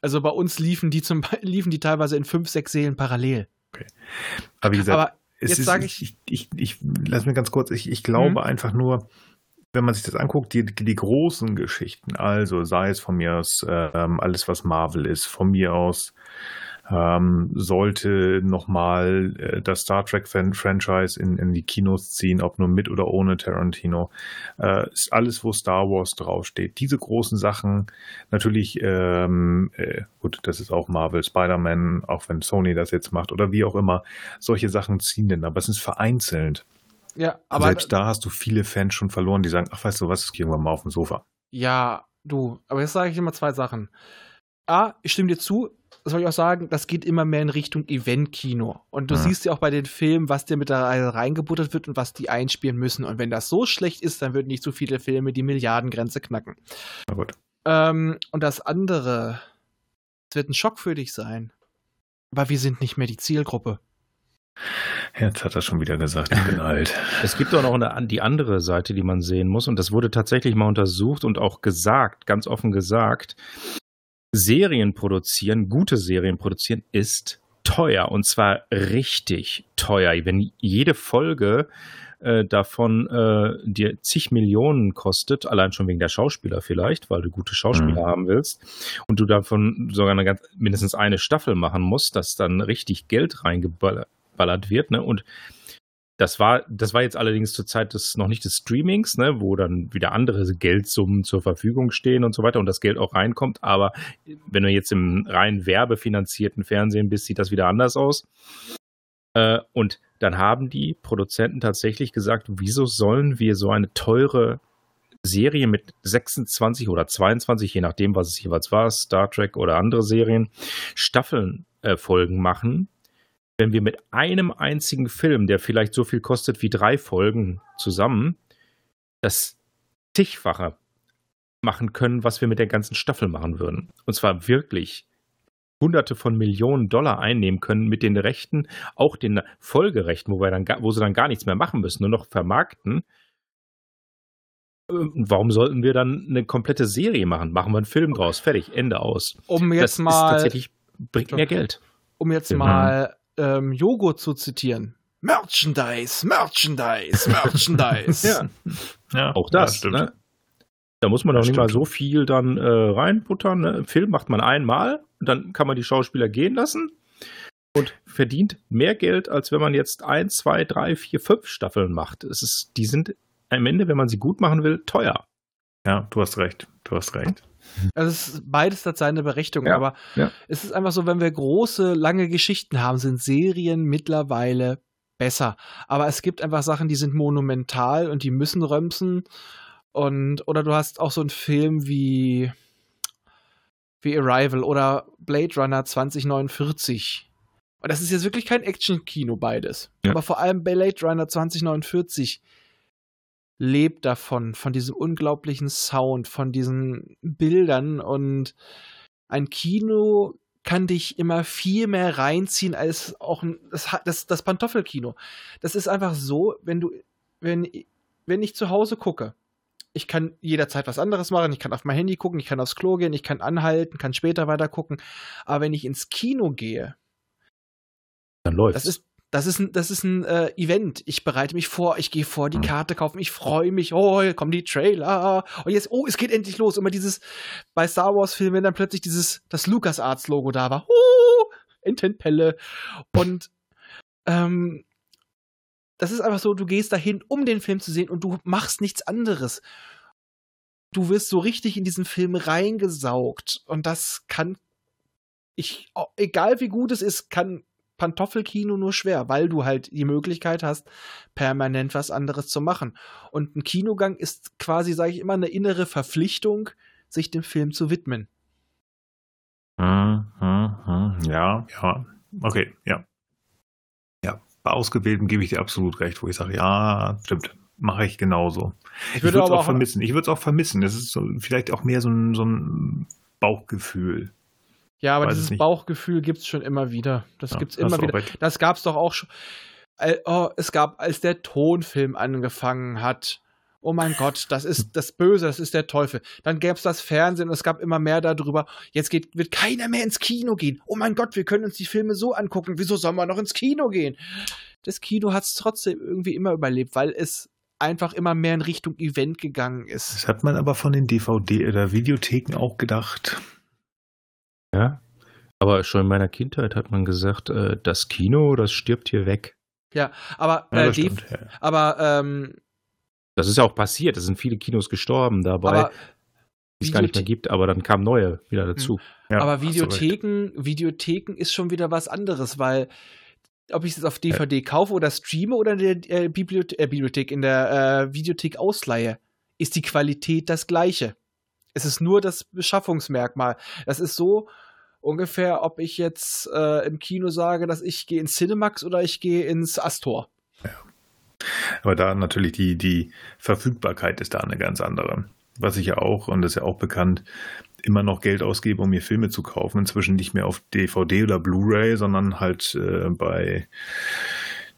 Also bei uns liefen die zum liefen die teilweise in fünf, sechs Sälen parallel. Aber wie gesagt, Aber jetzt ist, sage ich, ich, ich, ich, lass mir ganz kurz, ich, ich glaube Mhm. einfach nur, wenn man sich das anguckt, die, die großen Geschichten, also sei es von mir aus ähm, alles, was Marvel ist, von mir aus ähm, sollte nochmal äh, das Star Trek Fan Franchise in, in die Kinos ziehen, ob nur mit oder ohne Tarantino. Äh, ist alles, wo Star Wars draufsteht. Diese großen Sachen, natürlich, ähm, äh, gut, das ist auch Marvel, Spider-Man, auch wenn Sony das jetzt macht oder wie auch immer, solche Sachen ziehen denn, aber es ist vereinzelt. ja, aber Selbst da hast du viele Fans schon verloren, die sagen, ach weißt du was, das kriegen wir mal auf dem Sofa. Ja, du, aber jetzt sage ich mal zwei Sachen. A, ich stimme dir zu, das soll ich auch sagen, das geht immer mehr in Richtung Event-Kino. Und du Ja. siehst ja auch bei den Filmen, was dir mit der Reihe reingebuttert wird und was die einspielen müssen. Und wenn das so schlecht ist, dann würden nicht so viele Filme die Milliardengrenze knacken. Na gut. Ähm, und das andere, es wird ein Schock für dich sein. Aber wir sind nicht mehr die Zielgruppe. Jetzt hat er schon wieder gesagt, ich bin alt. Es gibt auch noch eine, die andere Seite, die man sehen muss. Und das wurde tatsächlich mal untersucht und auch gesagt, ganz offen gesagt. Serien produzieren, gute Serien produzieren, ist teuer. Und zwar richtig teuer. Wenn jede Folge äh, davon äh, dir zig Millionen kostet, allein schon wegen der Schauspieler vielleicht, weil du gute Schauspieler Mhm. haben willst, und du davon sogar eine ganz, mindestens eine Staffel machen musst, dass dann richtig Geld reingeballert wird, ne? Und das war, das war jetzt allerdings zur Zeit des noch nicht des Streamings, ne, wo dann wieder andere Geldsummen zur Verfügung stehen und so weiter und das Geld auch reinkommt. Aber wenn du jetzt im rein werbefinanzierten Fernsehen bist, sieht das wieder anders aus. Äh, und dann haben die Produzenten tatsächlich gesagt, wieso sollen wir so eine teure Serie mit 26 oder 22, je nachdem, was es jeweils war, Star Trek oder andere Serien, Staffeln äh, Folgen machen, wenn wir mit einem einzigen Film, der vielleicht so viel kostet wie drei Folgen zusammen, das zigfache machen können, was wir mit der ganzen Staffel machen würden. Und zwar wirklich Hunderte von Millionen Dollar einnehmen können mit den Rechten, auch den Folgerechten, wo, wir dann, wo sie dann gar nichts mehr machen müssen, nur noch vermarkten. Ähm, Warum sollten wir dann eine komplette Serie machen? Machen wir einen Film draus, fertig, Ende aus. Um jetzt das ist mal, tatsächlich bringt mehr Geld. um jetzt Genau. mal ähm, Joghurt zu zitieren. Merchandise, Merchandise, Merchandise. Ja. Ja, Auch das, stimmt. ne? Da muss man doch Das nicht mal so viel dann äh, reinbuttern. Ne? Im Film macht man einmal und dann kann man die Schauspieler gehen lassen und verdient mehr Geld, als wenn man jetzt ein, zwei, drei, vier, fünf Staffeln macht. Es ist, die sind am Ende, wenn man sie gut machen will, teuer. Ja, du hast recht. Du hast recht. Also es ist, beides hat seine Berechtigung, Ja, aber ja. es ist einfach so, wenn wir große, lange Geschichten haben, sind Serien mittlerweile besser. Aber es gibt einfach Sachen, die sind monumental und die müssen römsen. Und, oder du hast auch so einen Film wie, wie Arrival oder Blade Runner 2049. Und das ist jetzt wirklich kein Action-Kino beides. Ja. Aber vor allem Blade Runner 2049 lebt davon, von diesem unglaublichen Sound, von diesen Bildern und ein Kino kann dich immer viel mehr reinziehen als auch ein, das, das, das Pantoffelkino. Das ist einfach so, wenn du, wenn, wenn ich zu Hause gucke, ich kann jederzeit was anderes machen, ich kann auf mein Handy gucken, ich kann aufs Klo gehen, ich kann anhalten, kann später weiter gucken. Aber wenn ich ins Kino gehe, Dann läuft's. das ist, das ist ein, das ist ein äh, Event. Ich bereite mich vor, ich gehe vor die Mhm. Karte kaufen, ich freue mich, oh, hier kommen die Trailer. Und jetzt, oh, es geht endlich los. Immer dieses, bei Star Wars-Filmen, wenn dann plötzlich dieses, das LucasArts-Logo da war. Oh, Entenpelle. Und ähm, das ist einfach so, du gehst dahin, um den Film zu sehen und du machst nichts anderes. Du wirst so richtig in diesen Film reingesaugt. Und das kann ich, oh, egal wie gut es ist, kann Pantoffelkino nur schwer, weil du halt die Möglichkeit hast, permanent was anderes zu machen. Und ein Kinogang ist quasi, sage ich immer, eine innere Verpflichtung, sich dem Film zu widmen. Hm, hm, hm. Ja, ja. Okay, ja. Ja, bei Ausgewählten gebe ich dir absolut recht, wo ich sage, ja, stimmt, mache ich genauso. Ich würde es auch auch, vermissen. Ich würde es auch vermissen. Es ist so, vielleicht auch mehr so ein, so ein Bauchgefühl. Ja, aber weiß es dieses. Bauchgefühl gibt's schon immer wieder. Das Ja, gibt's immer wieder. recht. Das gab's doch auch schon. Äh, oh, es gab, als der Tonfilm angefangen hat. Oh mein Gott, das ist das Böse, das ist der Teufel. Dann gäb's das Fernsehen und es gab immer mehr darüber. Jetzt geht, wird keiner mehr ins Kino gehen. Oh mein Gott, wir können uns die Filme so angucken. Wieso sollen wir noch ins Kino gehen? Das Kino hat's trotzdem irgendwie immer überlebt, weil es einfach immer mehr in Richtung Event gegangen ist. Das hat man aber von den DVD- oder Videotheken auch gedacht. Ja. Aber schon in meiner Kindheit hat man gesagt, äh, das Kino, das stirbt hier weg. Aber, Ja, äh, das die, stimmt. Ja. aber, ähm, Das ist ja auch passiert. Es sind viele Kinos gestorben dabei, die es gar nicht mehr gibt, aber dann kamen neue wieder dazu. Ja, aber. Videotheken, Videotheken ist schon wieder was anderes, weil ob ich es auf DVD kaufe oder streame oder in der äh, Bibliothe äh, Bibliothek, in der äh, Videothek ausleihe, ist die Qualität das gleiche. Es ist nur das Beschaffungsmerkmal. Das ist so ungefähr, ob ich jetzt äh, im Kino sage, dass ich gehe ins Cinemax oder ich gehe ins Astor. Aber da natürlich die, die Verfügbarkeit ist da eine ganz andere. Was ich ja auch, und das ist ja auch bekannt, immer noch Geld ausgebe, um mir Filme zu kaufen. Inzwischen nicht mehr auf DVD oder Blu-ray, sondern halt äh, bei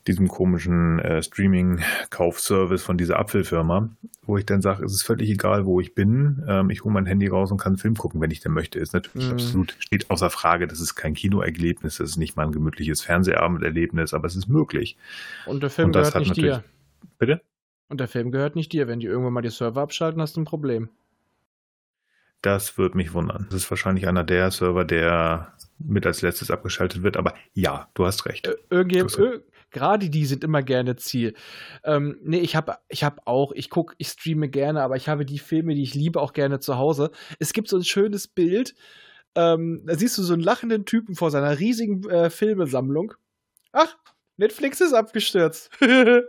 diesem komischen äh, Streaming-Kaufservice von dieser Apfelfirma, wo ich dann sage, es ist völlig egal, wo ich bin. Ähm, ich hole mein Handy raus und kann einen Film gucken, wenn ich denn möchte. Ist natürlich Mhm. absolut, steht außer Frage, das ist kein Kinoerlebnis, das ist nicht mal ein gemütliches Fernsehabenderlebnis, aber es ist möglich. Und der Film Und gehört nicht dir. Bitte? Und der Film gehört nicht dir. Wenn die irgendwann mal die Server abschalten, hast du ein Problem. Das würde mich wundern. Das ist wahrscheinlich einer der Server, der mit als letztes abgeschaltet wird. Aber ja, du hast recht. Äh, irgendjemand, gerade die sind immer gerne Ziel. Ähm, nee, ich habe ich hab auch, ich gucke, ich streame gerne, aber ich habe die Filme, die ich liebe, auch gerne zu Hause. Es gibt so ein schönes Bild, ähm, da siehst du so einen lachenden Typen vor seiner riesigen äh, Filmesammlung. Ach, Netflix ist abgestürzt. ja,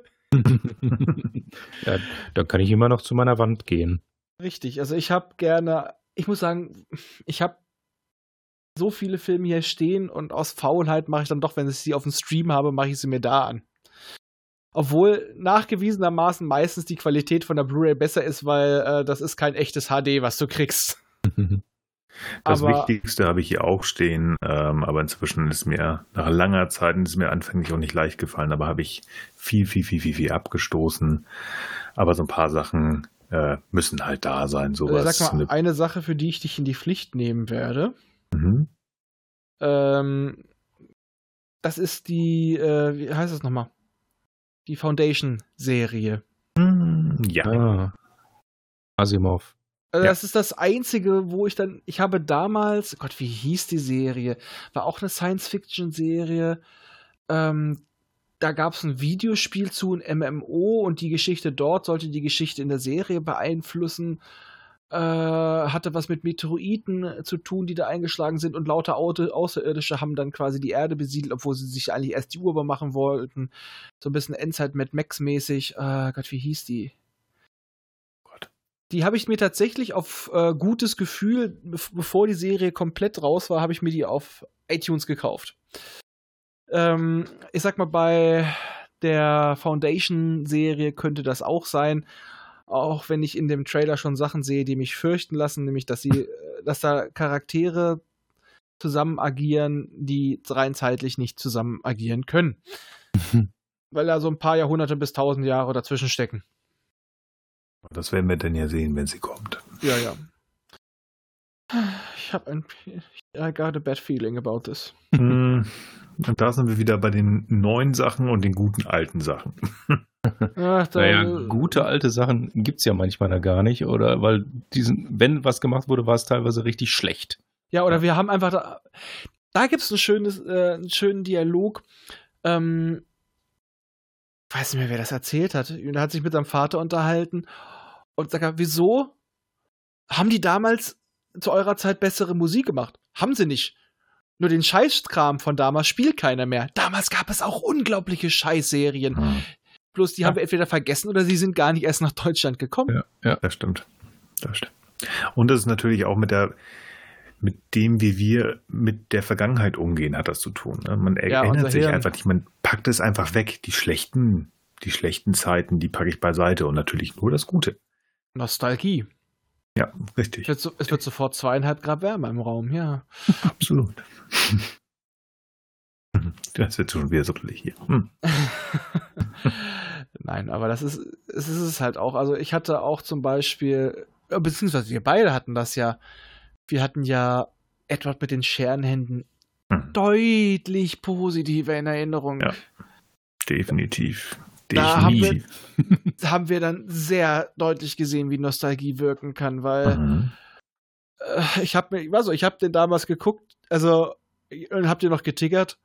dann kann ich immer noch zu meiner Wand gehen. Richtig, also ich habe gerne, ich muss sagen, ich habe so viele Filme hier stehen und aus Faulheit mache ich dann doch, wenn ich sie auf dem Stream habe, mache ich sie mir da an. Obwohl nachgewiesenermaßen meistens die Qualität von der Blu-ray besser ist, weil äh, das ist kein echtes HD, was du kriegst. Das aber Wichtigste habe ich hier auch stehen, ähm, aber inzwischen ist mir nach langer Zeit, ist mir anfänglich auch nicht leicht gefallen, aber habe ich viel, viel, viel, viel, viel abgestoßen. Aber so ein paar Sachen äh, müssen halt da sein. äh, Sowas. sag mal, eine Sache, für die ich dich in die Pflicht nehmen werde. Mhm. Ähm, das ist die, äh, wie heißt das nochmal? Die Foundation-Serie. Hm, Ja. Asimov. Also Ja. Das ist das Einzige, wo ich dann, ich habe damals, Gott, wie hieß die Serie? War auch eine Science-Fiction-Serie. Ähm, da gab es ein Videospiel zu, ein MMO und die Geschichte dort sollte die Geschichte in der Serie beeinflussen. Äh, hatte was mit Meteoriten zu tun, die da eingeschlagen sind und lauter Auto Außerirdische haben dann quasi die Erde besiedelt, obwohl sie sich eigentlich erst die Uhr machen wollten. So ein bisschen Endzeit Mad Max mäßig. Äh, Gott, wie hieß die? Gott. Die habe ich mir tatsächlich auf äh, gutes Gefühl, bev- bevor die Serie komplett raus war, habe ich mir die auf iTunes gekauft. Ähm, ich sag mal, bei der Foundation-Serie könnte das auch sein. Auch wenn ich in dem Trailer schon Sachen sehe, die mich fürchten lassen, nämlich dass sie, äh, dass da Charaktere zusammen agieren, die rein zeitlich nicht zusammen agieren können. Weil da so ein paar Jahrhunderte bis tausend Jahre dazwischen stecken. Das werden wir dann ja sehen, wenn sie kommt. Ja, ja. Ich habe ein. I got a bad feeling about this. Und da sind wir wieder bei den neuen Sachen und den guten alten Sachen. Ach, da, Naja, gute alte Sachen gibt es ja manchmal da gar nicht, oder? Weil diesen, wenn was gemacht wurde, war es teilweise richtig schlecht. Ja, oder wir haben einfach da. Da gibt es ein schönes, äh, einen schönen Dialog. Ähm, ich weiß nicht mehr, wer das erzählt hat. Und er hat sich mit seinem Vater unterhalten und sagt, wieso haben die damals zu eurer Zeit bessere Musik gemacht? Haben sie nicht. Nur den Scheißkram von damals spielt keiner mehr. Damals gab es auch unglaubliche Scheißserien. Hm, Bloß die haben wir entweder vergessen oder sie sind gar nicht erst nach Deutschland gekommen. Das stimmt. Das stimmt. Und das ist natürlich auch mit der mit dem, wie wir mit der Vergangenheit umgehen, hat das zu tun. ne? Man Ja, erinnert sich Hirn. einfach nicht, man packt es einfach weg. Die schlechten, die schlechten Zeiten, die packe ich beiseite und natürlich nur das Gute. Nostalgie. Ja, richtig. Es wird, so, es wird sofort zweieinhalb Grad wärmer im Raum, ja. Absolut. Das wird schon wieder so hier. Hm. Nein, aber das ist, es ist es halt auch. Also ich hatte auch zum Beispiel, beziehungsweise wir beide hatten das ja. Wir hatten ja Edward mit den Scherenhänden Hm. deutlich positive in Erinnerung. Ja. Definitiv. Da haben wir- Definitiv. Haben wir dann sehr deutlich gesehen, wie Nostalgie wirken kann, weil Mhm. äh, ich habe mir, ich weiß so, ich habe den damals geguckt, also habt ihr noch getiggert?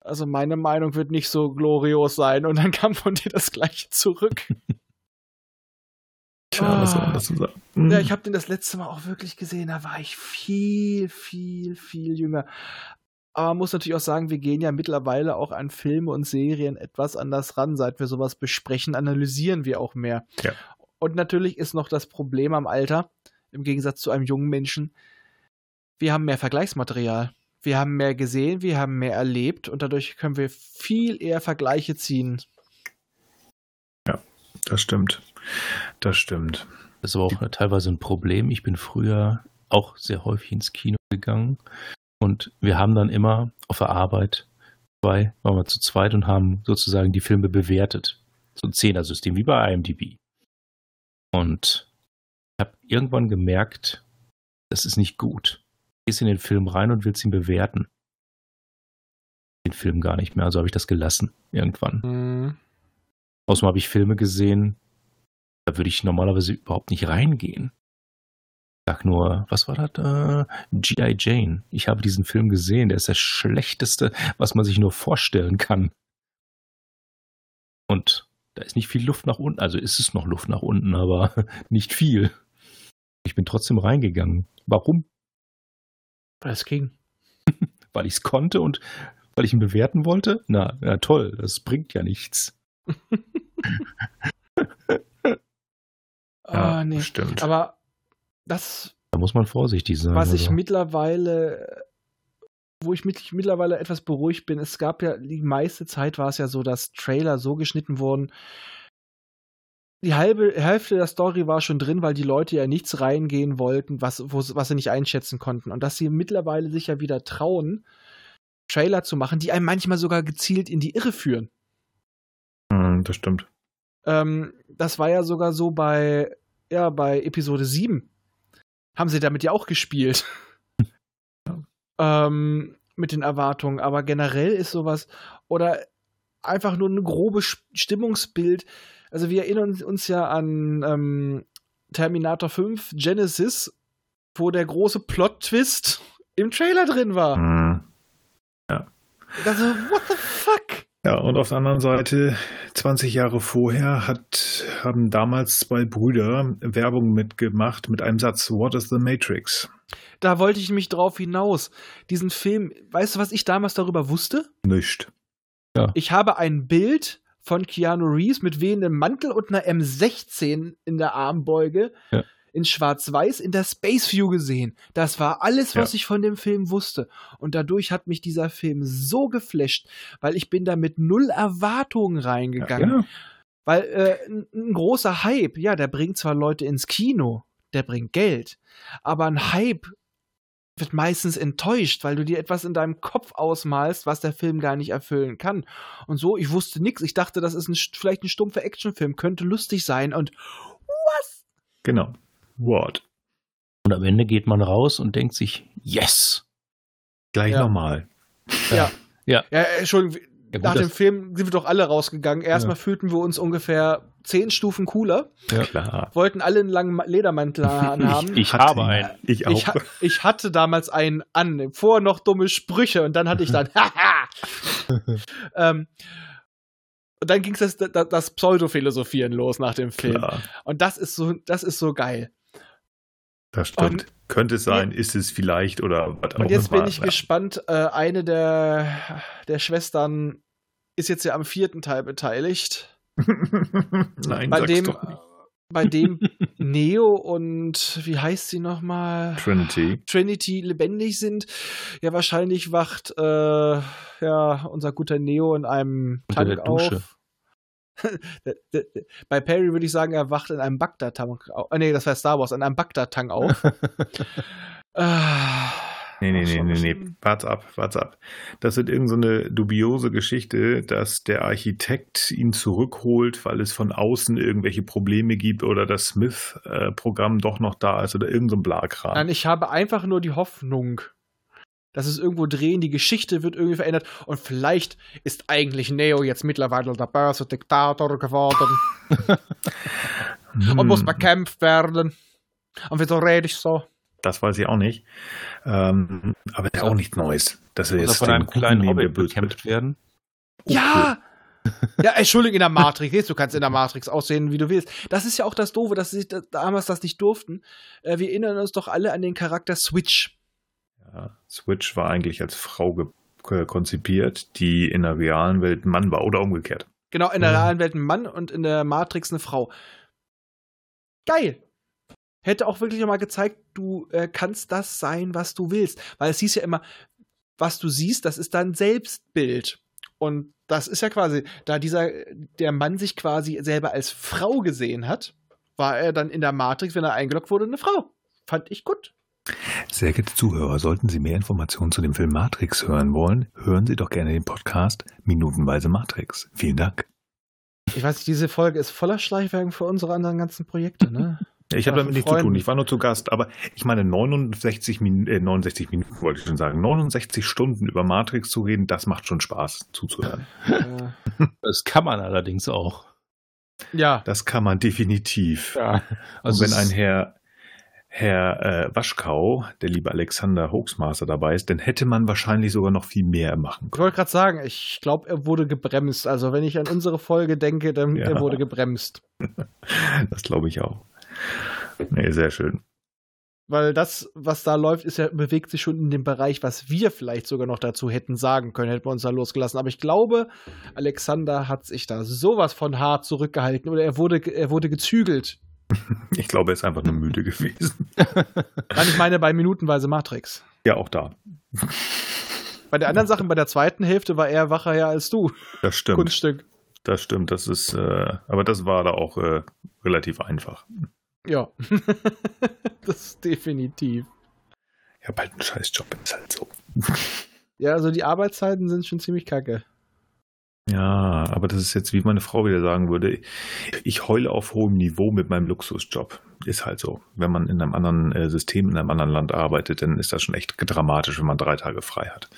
Also meine Meinung wird nicht so glorios sein und dann kam von dir das gleiche zurück. Tja, was soll Ah. man dazu sagen? Hm. Ja, ich habe den das letzte Mal auch wirklich gesehen. Da war ich viel, viel, viel jünger. Aber man muss natürlich auch sagen, wir gehen ja mittlerweile auch an Filme und Serien etwas anders ran. Seit wir sowas besprechen, analysieren wir auch mehr. Ja. Und natürlich ist noch das Problem am Alter, im Gegensatz zu einem jungen Menschen, wir haben mehr Vergleichsmaterial. Wir haben mehr gesehen, wir haben mehr erlebt und dadurch können wir viel eher Vergleiche ziehen. Das stimmt. Das stimmt. Das ist aber auch teilweise ein Problem. Ich bin früher auch sehr häufig ins Kino gegangen und wir haben dann immer auf der Arbeit zwei, waren wir zu zweit und haben sozusagen die Filme bewertet. So ein Zehner-System wie bei IMDb. Und ich habe irgendwann gemerkt, das ist nicht gut. Du gehst in den Film rein und willst ihn bewerten. Den Film gar nicht mehr, also habe ich das gelassen irgendwann. Hm. Außerdem habe ich Filme gesehen, da würde ich normalerweise überhaupt nicht reingehen. Ich sag nur, was war das? Äh, G.I. Jane. Ich habe diesen Film gesehen, der ist das Schlechteste, was man sich nur vorstellen kann. Und da ist nicht viel Luft nach unten, also ist es noch Luft nach unten, aber nicht viel. Ich bin trotzdem reingegangen. Warum? Weil es ging. Weil ich es konnte und weil ich ihn bewerten wollte? Na, na toll, das bringt ja nichts. Ah, nee. stimmt. Aber das, Da muss man vorsichtig sein. was ich also. mittlerweile, wo ich mit, mittlerweile etwas beruhigt bin, es gab ja, die meiste Zeit war es ja so, dass Trailer so geschnitten wurden. Die halbe Hälfte der Story war schon drin, weil die Leute ja nichts reingehen wollten, was, wo, was sie nicht einschätzen konnten. Und dass sie mittlerweile sich ja wieder trauen, Trailer zu machen, die einem manchmal sogar gezielt in die Irre führen. Hm, das stimmt. Ähm, das war ja sogar so bei, ja, bei Episode 7. Haben sie damit ja auch gespielt. ähm, mit den Erwartungen. Aber generell ist sowas, oder einfach nur ein grobes Stimmungsbild. Also wir erinnern uns ja an ähm, Terminator 5 Genesis, wo der große Plot-Twist im Trailer drin war. Hm. Also, what the fuck? Ja, und auf der anderen Seite, 20 Jahre vorher hat, haben damals zwei Brüder Werbung mitgemacht mit einem Satz, What is the Matrix? Da wollte ich mich drauf hinaus. Diesen Film, weißt du, was ich damals darüber wusste? Nicht. Ich habe ein Bild von Keanu Reeves mit wehendem Mantel und einer M16 in der Armbeuge. Ja. In Schwarz-Weiß in der Space View gesehen. Das war alles, was Ja. ich von dem Film wusste. Und dadurch hat mich dieser Film so geflasht, weil ich bin da mit null Erwartungen reingegangen. Ja, Weil äh, ein, ein großer Hype, ja, der bringt zwar Leute ins Kino, der bringt Geld, aber ein Hype wird meistens enttäuscht, weil du dir etwas in deinem Kopf ausmalst, was der Film gar nicht erfüllen kann. Und so, ich wusste nichts. Ich dachte, das ist ein, vielleicht ein stumpfer Actionfilm, könnte lustig sein. Und genau. What? Und am Ende geht man raus und denkt sich, yes. Gleich Ja. nochmal. ja, Ja. ja Entschuldigung, Ja, gut, nach dem Film sind wir doch alle rausgegangen. Erstmal fühlten wir uns ungefähr zehn Stufen cooler, Ja. Klar. wollten alle einen langen Ma- Ledermantel anhaben. Ich Hatte habe einen. Ich auch. Ich, ha ich hatte damals einen an, vorher noch dumme Sprüche und dann hatte ich dann, haha. ähm, und dann ging das, das, das Pseudophilosophieren los nach dem Film. Klar. Und das ist so, das ist so geil. Das stimmt. Und- Könnte es sein, ist es vielleicht oder was auch Und jetzt bin immer. ich gespannt, äh, eine der, der Schwestern ist jetzt ja am vierten Teil beteiligt. Nein, bei dem, doch nicht. bei dem Neo und wie heißt sie nochmal? Trinity. Trinity lebendig sind. Ja, wahrscheinlich wacht äh, ja unser guter Neo in einem Unter Tank auf. Bei Perry würde ich sagen, er wacht in einem Bagdad-Tank auf. Ah, nee, das war Star Wars, in einem Bagdad-Tank auf. Ah, Nee, nee, nee, nee, nee. Warte ab, warte ab. Das wird irgend so eine dubiose Geschichte, dass der Architekt ihn zurückholt, weil es von außen irgendwelche Probleme gibt oder das Smith-Programm doch noch da ist oder irgend so ein Blakram. Nein, ich habe einfach nur die Hoffnung, dass es irgendwo drehen, die Geschichte wird irgendwie verändert und vielleicht ist eigentlich Neo jetzt mittlerweile der böse Diktator geworden Hm, und muss bekämpft werden. Und wieso rede ich so? Das weiß ich auch nicht. Ähm, aber ist auch nichts Neues. Dass wir jetzt von einem kleinen böse bekämpft werden. Ja! Ja, Entschuldigung, in der Matrix. Du kannst in der Matrix aussehen, wie du willst. Das ist ja auch das Doofe, dass sie da- damals das nicht durften. Äh, wir erinnern uns doch alle an den Charakter Switch. Ja, Switch war eigentlich als Frau ge ge- konzipiert, die in der realen Welt ein Mann war oder umgekehrt. Genau, in der Mhm. realen Welt ein Mann und in der Matrix eine Frau. Geil. Hätte auch wirklich mal gezeigt, du äh, kannst das sein, was du willst. Weil es hieß ja immer, was du siehst, das ist dein Selbstbild. Und das ist ja quasi, da dieser, der Mann sich quasi selber als Frau gesehen hat, war er dann in der Matrix, wenn er eingeloggt wurde, eine Frau. Fand ich gut. Sehr geehrte Zuhörer, sollten Sie mehr Informationen zu dem Film Matrix hören wollen, hören Sie doch gerne den Podcast Minutenweise Matrix. Vielen Dank. Ich weiß nicht, diese Folge ist voller Schleichwerbung für unsere anderen ganzen Projekte, ne? Ich habe Ja, damit nichts zu tun. Ich war nur zu Gast. Aber ich meine, 69 Minuten, äh, 69 Minuten wollte ich schon sagen, 69 Stunden über Matrix zu reden, das macht schon Spaß zuzuhören. Das kann man allerdings auch. ja. Das kann man definitiv. Ja. Und wenn ein Herr, Herr äh, Waschkau, der liebe Alexander Hoaxmaster dabei ist, dann hätte man wahrscheinlich sogar noch viel mehr machen Ich können. wollte gerade sagen, ich glaube, er wurde gebremst. Also, wenn ich an unsere Folge denke, dann Ja. er wurde gebremst. Das glaube ich auch. Nee, sehr schön. Weil das, was da läuft, ist ja, bewegt sich schon in dem Bereich, was wir vielleicht sogar noch dazu hätten sagen können, hätten wir uns da losgelassen. Aber ich glaube, Alexander hat sich da sowas von hart zurückgehalten oder er wurde, er wurde gezügelt. Ich glaube, er ist einfach nur müde gewesen. Nein, ich meine bei Minutenweise Matrix. Ja, auch da. Bei der anderen Sachen, bei der zweiten Hälfte war er wacher ja als du. Das stimmt. Kunststück. Das stimmt. Das ist, äh, aber das war da auch äh, relativ einfach. Ja. das ist definitiv. Ich habe halt einen Scheißjob, ist halt so. Ja, also die Arbeitszeiten sind schon ziemlich kacke. Ja, aber das ist jetzt, wie meine Frau wieder sagen würde, ich heule auf hohem Niveau mit meinem Luxusjob. Ist halt so. Wenn man in einem anderen äh, System, in einem anderen Land arbeitet, dann ist das schon echt dramatisch, wenn man drei Tage frei hat.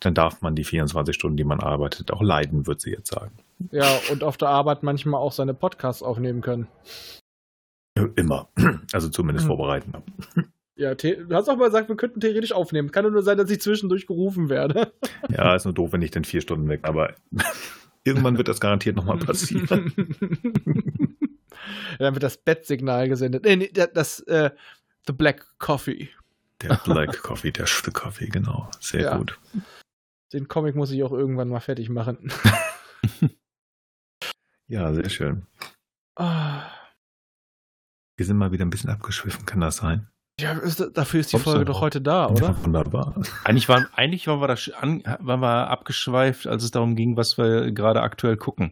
Dann darf man die 24 Stunden, die man arbeitet, auch leiden, wird sie jetzt sagen. Ja, und auf der Arbeit manchmal auch seine Podcasts aufnehmen können. Immer. Also zumindest Hm. vorbereiten. Ja, du hast auch mal gesagt, wir könnten theoretisch aufnehmen. Kann nur sein, dass ich zwischendurch gerufen werde. Ja, ist nur doof, wenn ich dann vier Stunden weg, aber irgendwann wird das garantiert nochmal passieren. Dann wird das Bettsignal gesendet. Nee, nee, das, äh, The Black Coffee. Der Black Coffee, der schwere Coffee, genau. Sehr Ja. gut. Den Comic muss ich auch irgendwann mal fertig machen. Ja, sehr schön. Ah. Wir sind mal wieder ein bisschen abgeschwiffen, kann das sein? Ja, ist, dafür ist die Kommst Folge doch heute da, oder? Ja, wunderbar. Eigentlich waren, eigentlich waren wir, da waren wir abgeschweift, als es darum ging, was wir gerade aktuell gucken.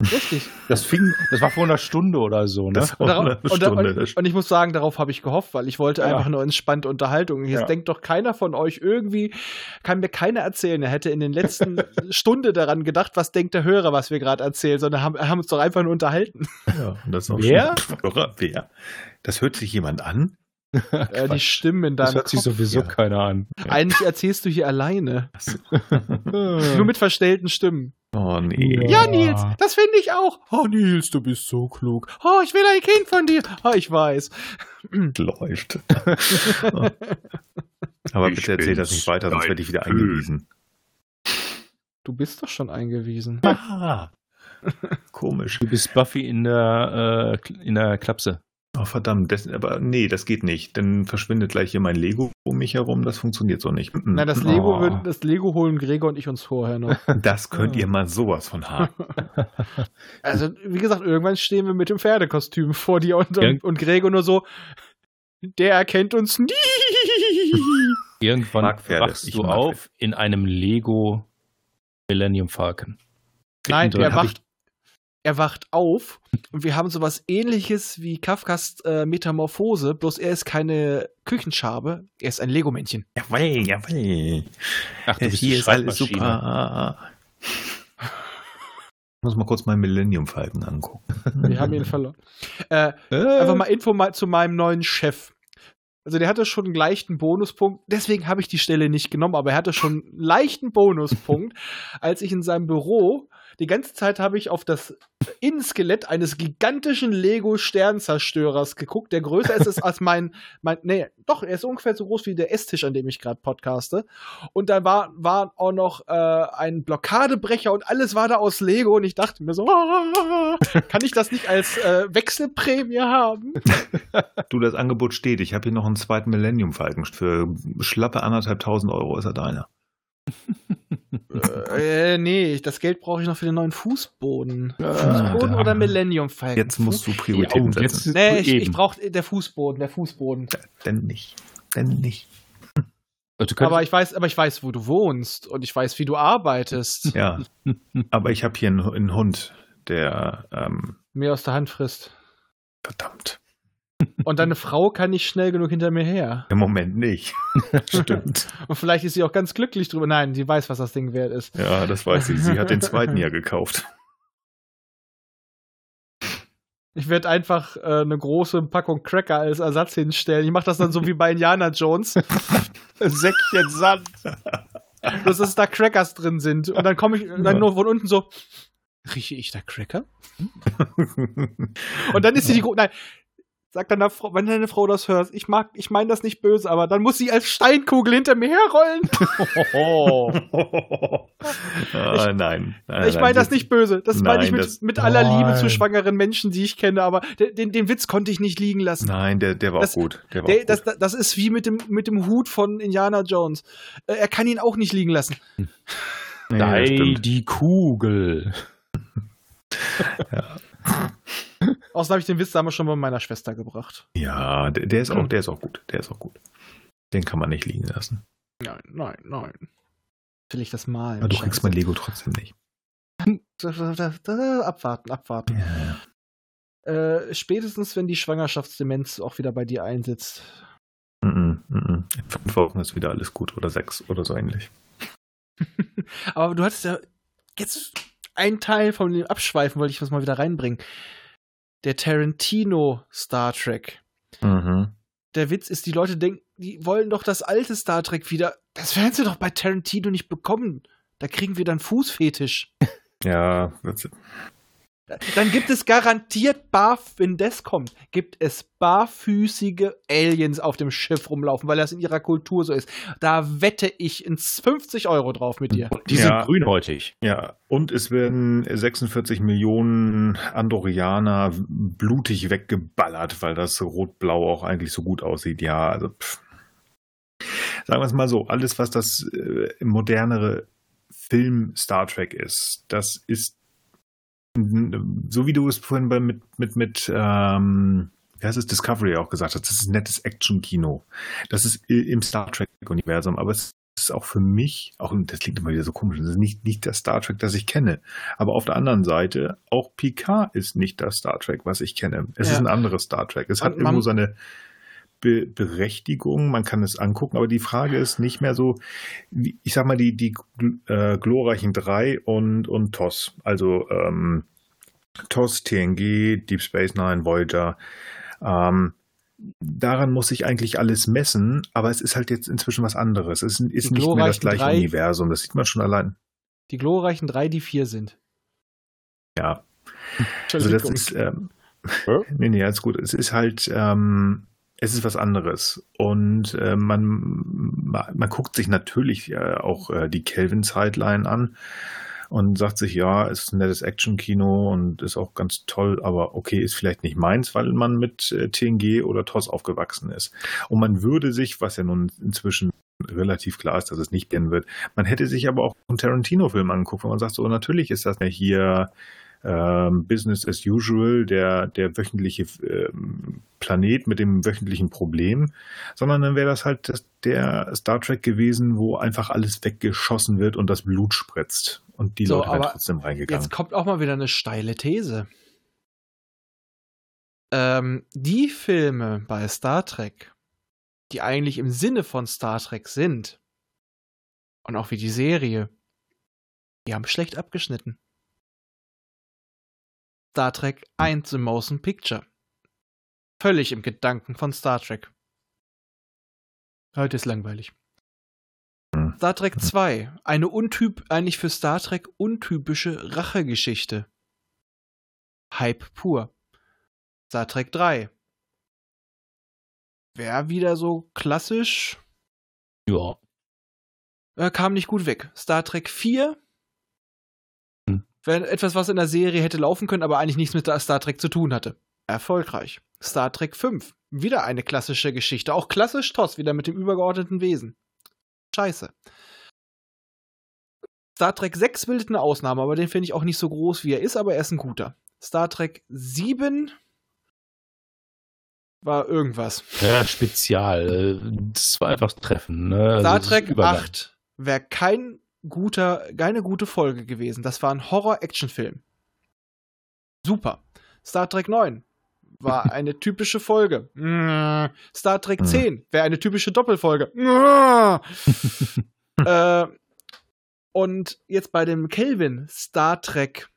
Richtig. Das fing, das war vor einer Stunde oder so, ne? Das Und, darauf, eine und, Stunde, und, und ich muss sagen, darauf habe ich gehofft, weil ich wollte Ja. einfach eine entspannte Unterhaltung. Jetzt Ja. denkt doch keiner von euch irgendwie, kann mir keiner erzählen, er hätte in den letzten Stunde daran gedacht, was denkt der Hörer, was wir gerade erzählen, sondern haben, haben uns doch einfach nur unterhalten. Ja, und das ist auch Wer? Hörer, wer? Das hört sich jemand an? Äh, die Stimmen in deinem Das hört sich Kopf. sowieso ja. keiner an. Eigentlich erzählst du hier alleine. Achso. Nur mit verstellten Stimmen. Oh nee. Ja, Nils, das finde ich auch. Oh, Nils, du bist so klug. Oh, ich will ein Kind von dir. Oh, ich weiß. läuft. Aber Ich bitte erzähl das nicht weiter, sonst werde ich wieder eingewiesen. Du bist doch schon eingewiesen. Ah, komisch. Du bist Buffy in der, äh, in der Klapse. Oh, verdammt. Das, aber nee, das geht nicht. Dann verschwindet gleich hier mein Lego um mich herum. Das funktioniert so nicht. Na, das Lego, Oh, wird, das Lego holen Gregor und ich uns vorher noch. Das könnt ihr mal sowas von haben. Also, wie gesagt, irgendwann stehen wir mit dem Pferdekostüm vor dir und, Ja. und, und Gregor nur so, der erkennt uns nie. Irgendwann wachst du auf in einem Lego Millennium Falcon. Nein, er wacht, er wacht auf und wir haben sowas ähnliches wie Kafkas äh, Metamorphose, bloß er ist keine Küchenschabe, er ist ein Lego-Männchen. Jawoll, jawoll. Ach, du bist Hier ist alles Schreibmaschine. super. Ich muss mal kurz meinen Millennium Falken angucken. Wir haben ihn verloren. Äh, Äh, einfach mal Info mal zu meinem neuen Chef. Also der hatte schon einen leichten Bonuspunkt, deswegen habe ich die Stelle nicht genommen, aber er hatte schon einen leichten Bonuspunkt, als ich in seinem Büro die ganze Zeit habe ich auf das Innenskelett eines gigantischen Lego Sternzerstörers geguckt, der größer ist als mein mein nee, doch, er ist ungefähr so groß wie der Esstisch, an dem ich gerade podcaste. Und da war war auch noch äh, ein Blockadebrecher und alles war da aus Lego und ich dachte mir so, kann ich das nicht als äh, Wechselprämie haben? Du, das Angebot steht. Ich habe hier noch einen zweiten Millennium Falken. Für schlappe anderthalb tausend Euro ist er deiner. äh, nee, das Geld brauche ich noch für den neuen Fußboden. Ah, Fußboden da- oder Millennium Falcon? Jetzt musst du Ja, Prioritäten oh, setzen. jetzt Nee, ich, ich brauche der Fußboden, der Fußboden. Denn nicht. Denn nicht. Also, Aber ich weiß, aber ich weiß, wo du wohnst und ich weiß, wie du arbeitest. Ja. Aber ich habe hier einen, einen Hund, der ähm, Mir aus der Hand frisst. verdammt. Und deine Frau kann nicht schnell genug hinter mir her. Im Moment nicht. Stimmt. Und vielleicht ist sie auch ganz glücklich drüber. Nein, sie weiß, was das Ding wert ist. Ja, das weiß sie. Sie hat den zweiten ja gekauft. Ich werde einfach äh, eine große Packung Cracker als Ersatz hinstellen. Ich mache das dann so wie bei Indiana Jones. Säckchen Sand. dass es da Crackers drin sind. Und dann komme ich dann nur von unten so, rieche ich da Cracker? Und dann ist sie die Nein. Sagt dann, Frau, wenn deine Frau das hört, ich mag, ich meine das nicht böse, aber dann muss sie als Steinkugel hinter mir herrollen. Oh. nein. nein. ich meine das nicht böse. Das meine ich Nein, mit, das- mit aller Liebe zu Nein. schwangeren Menschen, die ich kenne, aber den, den, den Witz konnte ich nicht liegen lassen. Nein, der, der war Das- auch gut. Der war Der, auch das, gut. das ist wie mit dem, mit dem Hut von Indiana Jones. Äh, er kann ihn auch nicht liegen lassen. Stimmt. die Kugel. Außerdem habe ich den Witz damals schon bei meiner Schwester gebracht. Ja, der, der ist auch, der ist auch gut. Der ist auch gut. Den kann man nicht liegen lassen. Nein, nein, nein. Will ich das malen? Aber du kriegst mein Lego trotzdem nicht. Abwarten, abwarten. Äh, spätestens, wenn die Schwangerschaftsdemenz auch wieder bei dir einsetzt. In fünf Wochen ist wieder alles gut oder sechs oder so ähnlich. Aber du hattest ja jetzt einen Teil von dem Abschweifen, wollte ich was mal wieder reinbringen. Der Tarantino Star Trek. Mhm. Der Witz ist, die Leute denken, die wollen doch das alte Star Trek wieder. Das werden sie doch bei Tarantino nicht bekommen. Da kriegen wir dann Fußfetisch. Ja, Dann gibt es garantiert bar, wenn das kommt, gibt es barfüßige Aliens auf dem Schiff rumlaufen, weil das in ihrer Kultur so ist. Da wette ich ins 50 Euro drauf mit dir. Die Ja. sind grünhäutig. ja, und es werden 46 Millionen Andorianer blutig weggeballert, weil das Rot-Blau auch eigentlich so gut aussieht. Ja, also pff. sagen wir es mal so, alles, was das äh, modernere Film Star Trek ist, das ist so wie du es vorhin bei, mit, mit, mit ähm, wie heißt es, Discovery auch gesagt hast, das ist nettes Action-Kino. Das ist im Star Trek-Universum, aber es ist auch für mich, auch das klingt immer wieder so komisch, das ist nicht, nicht das Star Trek, das ich kenne. Aber auf der anderen Seite, auch Picard ist nicht das Star Trek, was ich kenne. Es ja. ist ein anderes Star Trek. Es hat irgendwo seine Be Berechtigung, man kann es angucken, aber die Frage ist nicht mehr so, ich sag mal, die, die äh, glorreichen drei und, und TOS, also ähm, TOS, TNG, Deep Space Nine, Voyager, ähm, daran muss sich eigentlich alles messen, aber es ist halt jetzt inzwischen was anderes. Es ist, ist nicht mehr das gleiche drei, Universum, das sieht man schon allein. Die glorreichen drei, die vier sind. Ja. Also das ist, ähm, ja? nee, nee, alles gut. Es ist halt, ähm, es ist was anderes. Und äh, man, man, guckt sich natürlich äh, auch äh, die Kelvin-Sideline an und sagt sich, ja, es ist ein nettes Action-Kino und ist auch ganz toll, aber okay, ist vielleicht nicht meins, weil man mit äh, TNG oder TOS aufgewachsen ist. Und man würde sich, was ja nun inzwischen relativ klar ist, dass es nicht werden wird, man hätte sich aber auch einen Tarantino-Film angeguckt, wo man sagt, so natürlich ist das ja hier ähm, Business as usual, der, der wöchentliche ähm, Planet mit dem wöchentlichen Problem, sondern dann wäre das halt das, der Star Trek gewesen, wo einfach alles weggeschossen wird und das Blut spritzt. Und die so, Leute wären trotzdem reingegangen. Jetzt kommt auch mal wieder eine steile These. Ähm, die Filme bei Star Trek, die eigentlich im Sinne von Star Trek sind, und auch wie die Serie, die haben schlecht abgeschnitten. Star Trek 1 The Motion Picture. Völlig im Gedanken von Star Trek. Heute ist langweilig. Hm. Star Trek 2. Eine untyp, eigentlich für Star Trek untypische Rachegeschichte. Hype pur. Star Trek 3. Wäre wieder so klassisch. Ja. Äh, kam nicht gut weg. Star Trek 4 wäre etwas, was in der Serie hätte laufen können, aber eigentlich nichts mit Star Trek zu tun hatte. Erfolgreich. Star Trek 5. Wieder eine klassische Geschichte. Auch klassisch TOS, wieder mit dem übergeordneten Wesen. Scheiße. Star Trek 6 bildet eine Ausnahme, aber den finde ich auch nicht so groß, wie er ist, aber er ist ein guter. Star Trek 7 war irgendwas. Ja, spezial. Das war einfach Treffen. Ne? Star also Trek 8 wäre kein guter, keine gute Folge gewesen. Das war ein Horror-Action-Film. Super. Star Trek 9 war eine typische Folge. Star Trek 10 wäre eine typische Doppelfolge. äh, und jetzt bei dem Kelvin Star Trek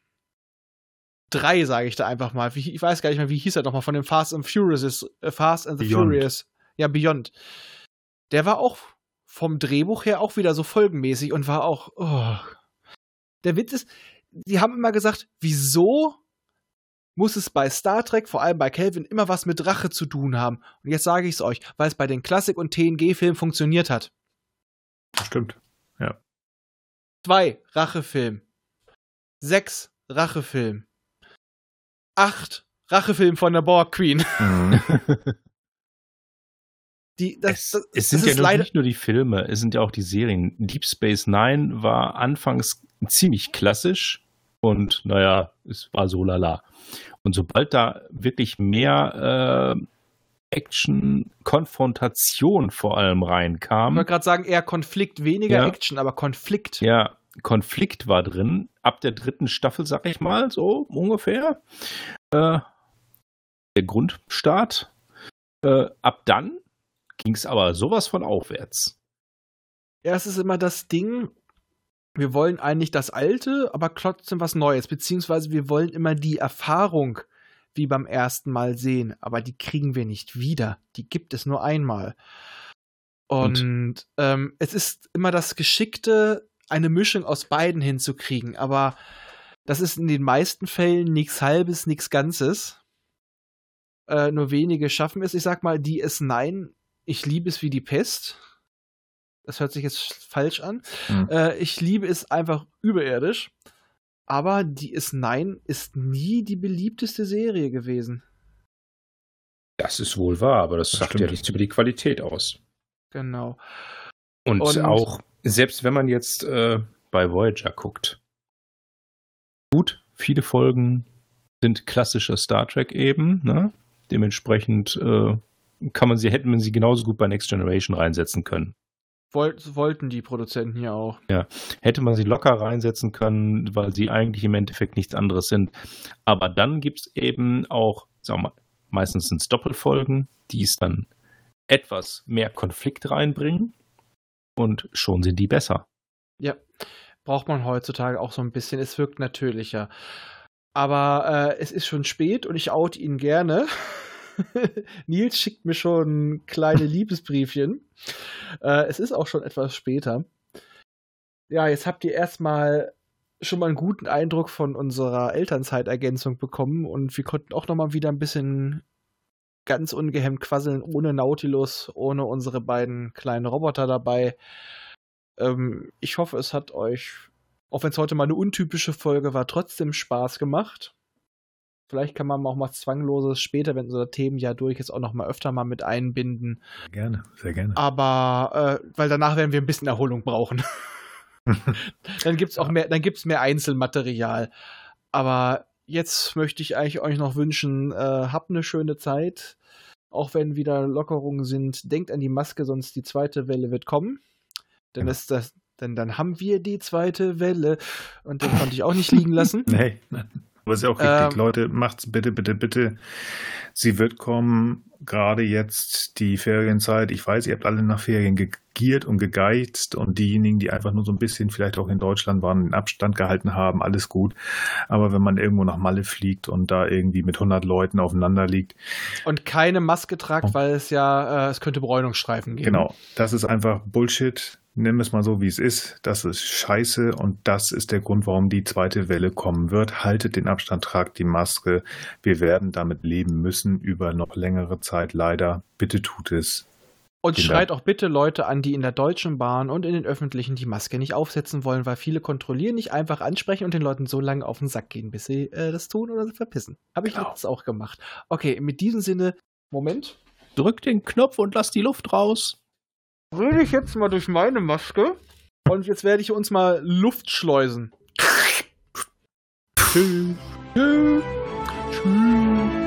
3, sage ich da einfach mal. Ich weiß gar nicht mehr, wie hieß er nochmal von dem Fast and Furious, äh, Fast and the Beyond. Furious. Ja, Beyond. Der war auch vom Drehbuch her auch wieder so folgenmäßig und war auch. Oh. Der Witz ist, die haben immer gesagt, wieso muss es bei Star Trek, vor allem bei Kelvin, immer was mit Rache zu tun haben. Und jetzt sage ich es euch, weil es bei den Klassik- und TNG-Filmen funktioniert hat. Stimmt, ja. Zwei, Rachefilm. Sechs, Rachefilm. Acht, Rachefilm von der Borg Queen. Mhm. Die, das, es, das, es sind ja leider nicht nur die Filme, es sind ja auch die Serien. Deep Space Nine war anfangs ziemlich klassisch und naja, es war so lala. Und sobald da wirklich mehr äh, Action, Konfrontation vor allem reinkam. Ich wollte gerade sagen, eher Konflikt, weniger ja, Action, aber Konflikt. Ja, Konflikt war drin. Ab der dritten Staffel, sag ich mal, so ungefähr. Äh, der Grundstart. Äh, ab dann ging es aber sowas von aufwärts. Ja, es ist immer das Ding, wir wollen eigentlich das Alte, aber trotzdem was Neues, beziehungsweise wir wollen immer die Erfahrung wie beim ersten Mal sehen, aber die kriegen wir nicht wieder. Die gibt es nur einmal. Und, Und? Ähm, es ist immer das Geschickte, eine Mischung aus beiden hinzukriegen, aber das ist in den meisten Fällen nichts Halbes, nichts Ganzes. Äh, nur wenige schaffen es. Ich sag mal, die es Nein ich liebe es wie die Pest. Das hört sich jetzt falsch an. Mhm. Äh, ich liebe es einfach überirdisch. Aber die ist Nein ist nie die beliebteste Serie gewesen. Das ist wohl wahr, aber das, das sagt stimmt. ja nichts über die Qualität aus. Genau. Und, Und auch, selbst wenn man jetzt äh, bei Voyager guckt, gut, viele Folgen sind klassische Star Trek eben. Ne? Dementsprechend äh, kann man sie, hätten man sie genauso gut bei Next Generation reinsetzen können. Wollt, wollten die Produzenten ja auch. Ja, hätte man sie locker reinsetzen können, weil sie eigentlich im Endeffekt nichts anderes sind. Aber dann gibt es eben auch, sagen wir mal, meistens sind es Doppelfolgen, die es dann etwas mehr Konflikt reinbringen und schon sind die besser. Ja, braucht man heutzutage auch so ein bisschen. Es wirkt natürlicher. Aber äh, es ist schon spät und ich out ihn gerne. Nils schickt mir schon kleine Liebesbriefchen. Äh, es ist auch schon etwas später. Ja, jetzt habt ihr erstmal schon mal einen guten Eindruck von unserer Elternzeitergänzung bekommen und wir konnten auch noch mal wieder ein bisschen ganz ungehemmt quasseln, ohne Nautilus, ohne unsere beiden kleinen Roboter dabei. Ähm, ich hoffe, es hat euch, auch wenn es heute mal eine untypische Folge war, trotzdem Spaß gemacht. Vielleicht kann man auch mal zwangloses später, wenn unser Themenjahr durch ist, auch noch mal öfter mal mit einbinden. Gerne, sehr gerne. Aber, äh, weil danach werden wir ein bisschen Erholung brauchen. dann gibt es auch mehr, dann gibt's mehr Einzelmaterial. Aber jetzt möchte ich eigentlich euch noch wünschen, äh, habt eine schöne Zeit. Auch wenn wieder Lockerungen sind, denkt an die Maske, sonst die zweite Welle wird kommen. Denn, Ja. ist das, denn dann haben wir die zweite Welle. Und den konnte ich auch nicht liegen lassen. Nee, aber ist ja auch richtig. Ähm, Leute, macht's bitte, bitte, bitte. Sie wird kommen, gerade jetzt die Ferienzeit. Ich weiß, ihr habt alle nach Ferien gegiert und gegeizt und diejenigen, die einfach nur so ein bisschen vielleicht auch in Deutschland waren, den Abstand gehalten haben, alles gut. Aber wenn man irgendwo nach Malle fliegt und da irgendwie mit 100 Leuten aufeinander liegt, Und keine Maske tragt, Oh. weil es ja, äh, es könnte Bräunungsstreifen geben. Genau, das ist einfach Bullshit. Nimm es mal so, wie es ist. Das ist scheiße und das ist der Grund, warum die zweite Welle kommen wird. Haltet den Abstand, tragt die Maske. Wir werden damit leben müssen über noch längere Zeit, leider. Bitte tut es. Und Vielen schreit auch bitte Leute an, die in der Deutschen Bahn und in den öffentlichen die Maske nicht aufsetzen wollen, weil viele kontrollieren, nicht einfach ansprechen und den Leuten so lange auf den Sack gehen, bis sie äh, das tun oder sie verpissen. Habe ich Genau. auch gemacht. Okay, mit diesem Sinne, Moment. Drück den Knopf und lass die Luft raus. Rede ich jetzt mal durch meine Maske und jetzt werde ich uns mal Luft schleusen. Tschüss. Tschüss. Tschüss.